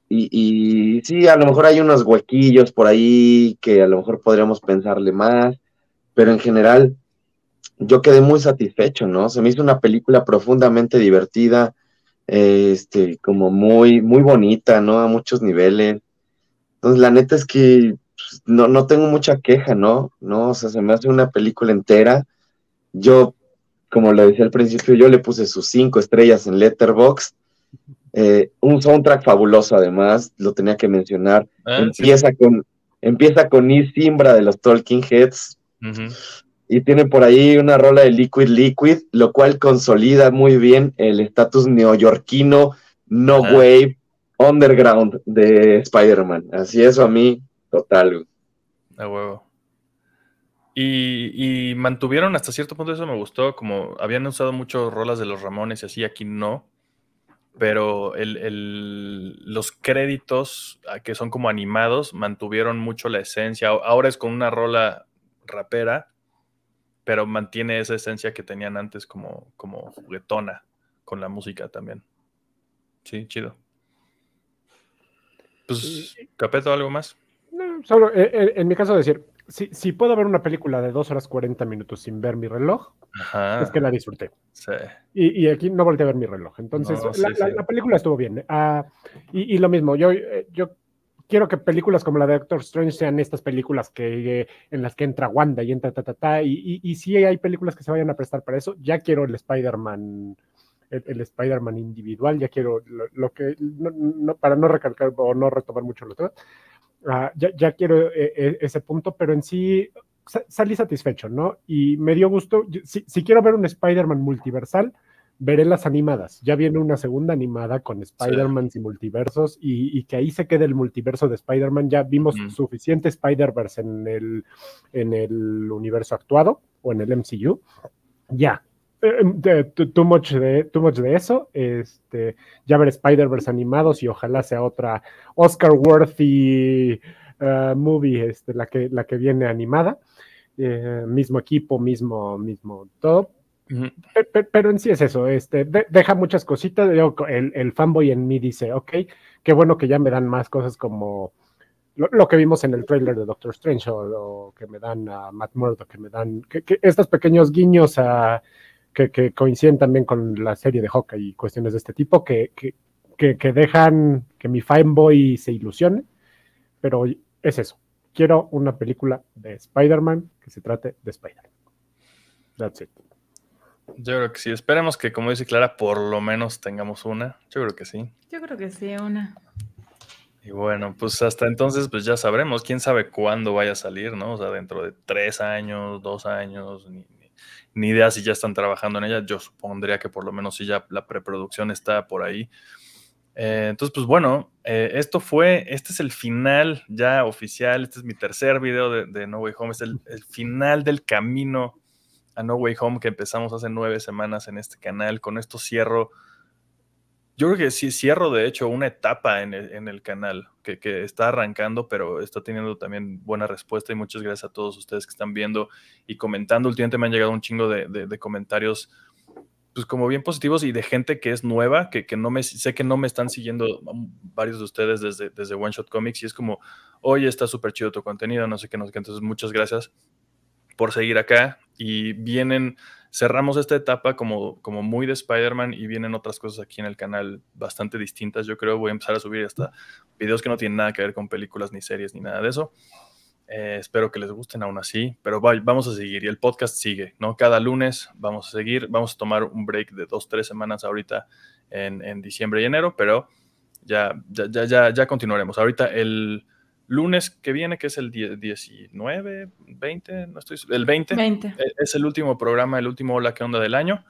Y, sí, a lo mejor hay unos huequillos por ahí que a lo mejor podríamos pensarle más, pero en general yo quedé muy satisfecho, ¿no? Se me hizo una película profundamente divertida, este, como muy, muy bonita, ¿no? A muchos niveles. Entonces, la neta es que pues, no, no tengo mucha queja, ¿no? ¿no? O sea, se me hace una película entera. Yo, como lo decía al principio, yo le puse sus cinco estrellas en Letterboxd. Eh, un soundtrack fabuloso, además, lo tenía que mencionar. Ah, empieza, con, empieza con Is Simbra de los Talking Heads. Y tiene por ahí una rola de Liquid Liquid, lo cual consolida muy bien el estatus neoyorquino, no wave, underground de Spider-Man. Así eso a mí Total. A huevo. Y, mantuvieron hasta cierto punto, eso me gustó, como habían usado mucho rolas de los Ramones y así, aquí no. Pero los créditos, ah, que son como animados, mantuvieron mucho la esencia. Ahora es con una rola rapera, pero mantiene esa esencia que tenían antes como, como juguetona con la música también. Sí, chido. Pues, ¿Capeto algo más? solo eh, eh, en mi caso decir, si, si, puedo ver una película de 2 horas 40 minutos sin ver mi reloj, es que la disfruté. Sí. Y, y, aquí no volteé a ver mi reloj. Entonces, la, película estuvo bien. Ah, y, y, lo mismo, yo, eh, yo quiero que películas como la de Doctor Strange sean estas películas que, en las que entra Wanda y entra ta, ta, ta. Y, y, si hay películas que se vayan a prestar para eso, ya quiero el Spider-Man. El, Spider-Man individual, ya quiero lo, que, no, para no recalcar o no retomar mucho lo otro, Ah, ya, quiero eh, eh, ese punto, pero en sí salí satisfecho, ¿no? Y me dio gusto, si, quiero ver un Spider-Man multiversal, veré las animadas. Ya viene una segunda animada con Spider-Man y multiversos y, que ahí se quede el multiverso de Spider-Man. Ya vimos suficiente Spider-Verse en el, en el universo actuado o en el MCU. Ya, eh, too, much de, too much de eso. Este, ya ver Spider-Verse animados y ojalá sea otra Oscar-worthy uh, movie, este, la, que, la que viene animada. Eh, mismo equipo, mismo, mismo todo. pero, en sí es eso, este, deja muchas cositas. el, el, fanboy en mí dice, ok, qué bueno que ya me dan más cosas como lo, que vimos en el trailer de Doctor Strange o, que me dan a Matt Murdock, que me dan que estos pequeños guiños a que, coinciden también con la serie de Hawkeye y cuestiones de este tipo, que, que, dejan que mi fanboy se ilusione, pero es eso. Quiero una película de Spider-Man que se trate de Spider-Man. That's it. Yo creo que sí. Esperemos que, como dice Clara, por lo menos tengamos una. Yo creo que sí. Yo creo que sí, una. Y bueno, pues hasta entonces, pues ya sabremos. Quién sabe cuándo vaya a salir, ¿no? O sea, dentro de tres años, dos años, ni, ni idea si ya están trabajando en ella. Yo supondría que por lo menos si ya la preproducción está por ahí. Eh, entonces, pues bueno, eh, esto fue, este es el final ya oficial, este es mi tercer video de, No Way Home, es el, el, final del camino a No Way Home que empezamos hace nueve semanas en este canal. Con esto cierro yo creo que sí cierro, de hecho, una etapa en el, canal que, está arrancando, pero está teniendo también buena respuesta y muchas gracias a todos ustedes que están viendo y comentando. Últimamente me han llegado un chingo de, comentarios, pues como bien positivos y de gente que es nueva, que, no me, sé que no me están siguiendo varios de ustedes desde, desde One Shot Comics y es como, oye, está súper chido tu contenido, no sé qué, no sé qué. Entonces, muchas gracias por seguir acá y vienen cerramos esta etapa como, como muy de Spider-Man y vienen otras cosas aquí en el canal bastante distintas. Yo creo voy a empezar a subir hasta videos que no tienen nada que ver con películas ni series ni nada de eso. Eh, espero que les gusten aún así, pero vamos a seguir y el podcast sigue, ¿no? Cada lunes vamos a seguir, vamos a tomar un break de dos, tres semanas ahorita en, en diciembre y enero, pero ya, ya, ya, ya continuaremos. Ahorita el, lunes que viene, que es el 19, 20, no estoy el 20, e, es el último programa, el último Hola, ¿qué onda del año?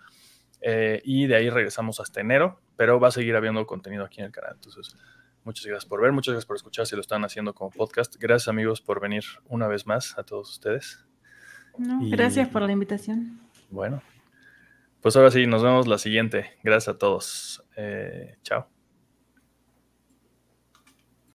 Eh, y de ahí regresamos hasta enero, pero va a seguir habiendo contenido aquí en el canal. Entonces, muchas gracias por ver, muchas gracias por escuchar si lo están haciendo como podcast. Gracias amigos por venir una vez más a todos ustedes. gracias por la invitación. Bueno, pues ahora sí, nos vemos la siguiente. Gracias a todos. Eh, chao.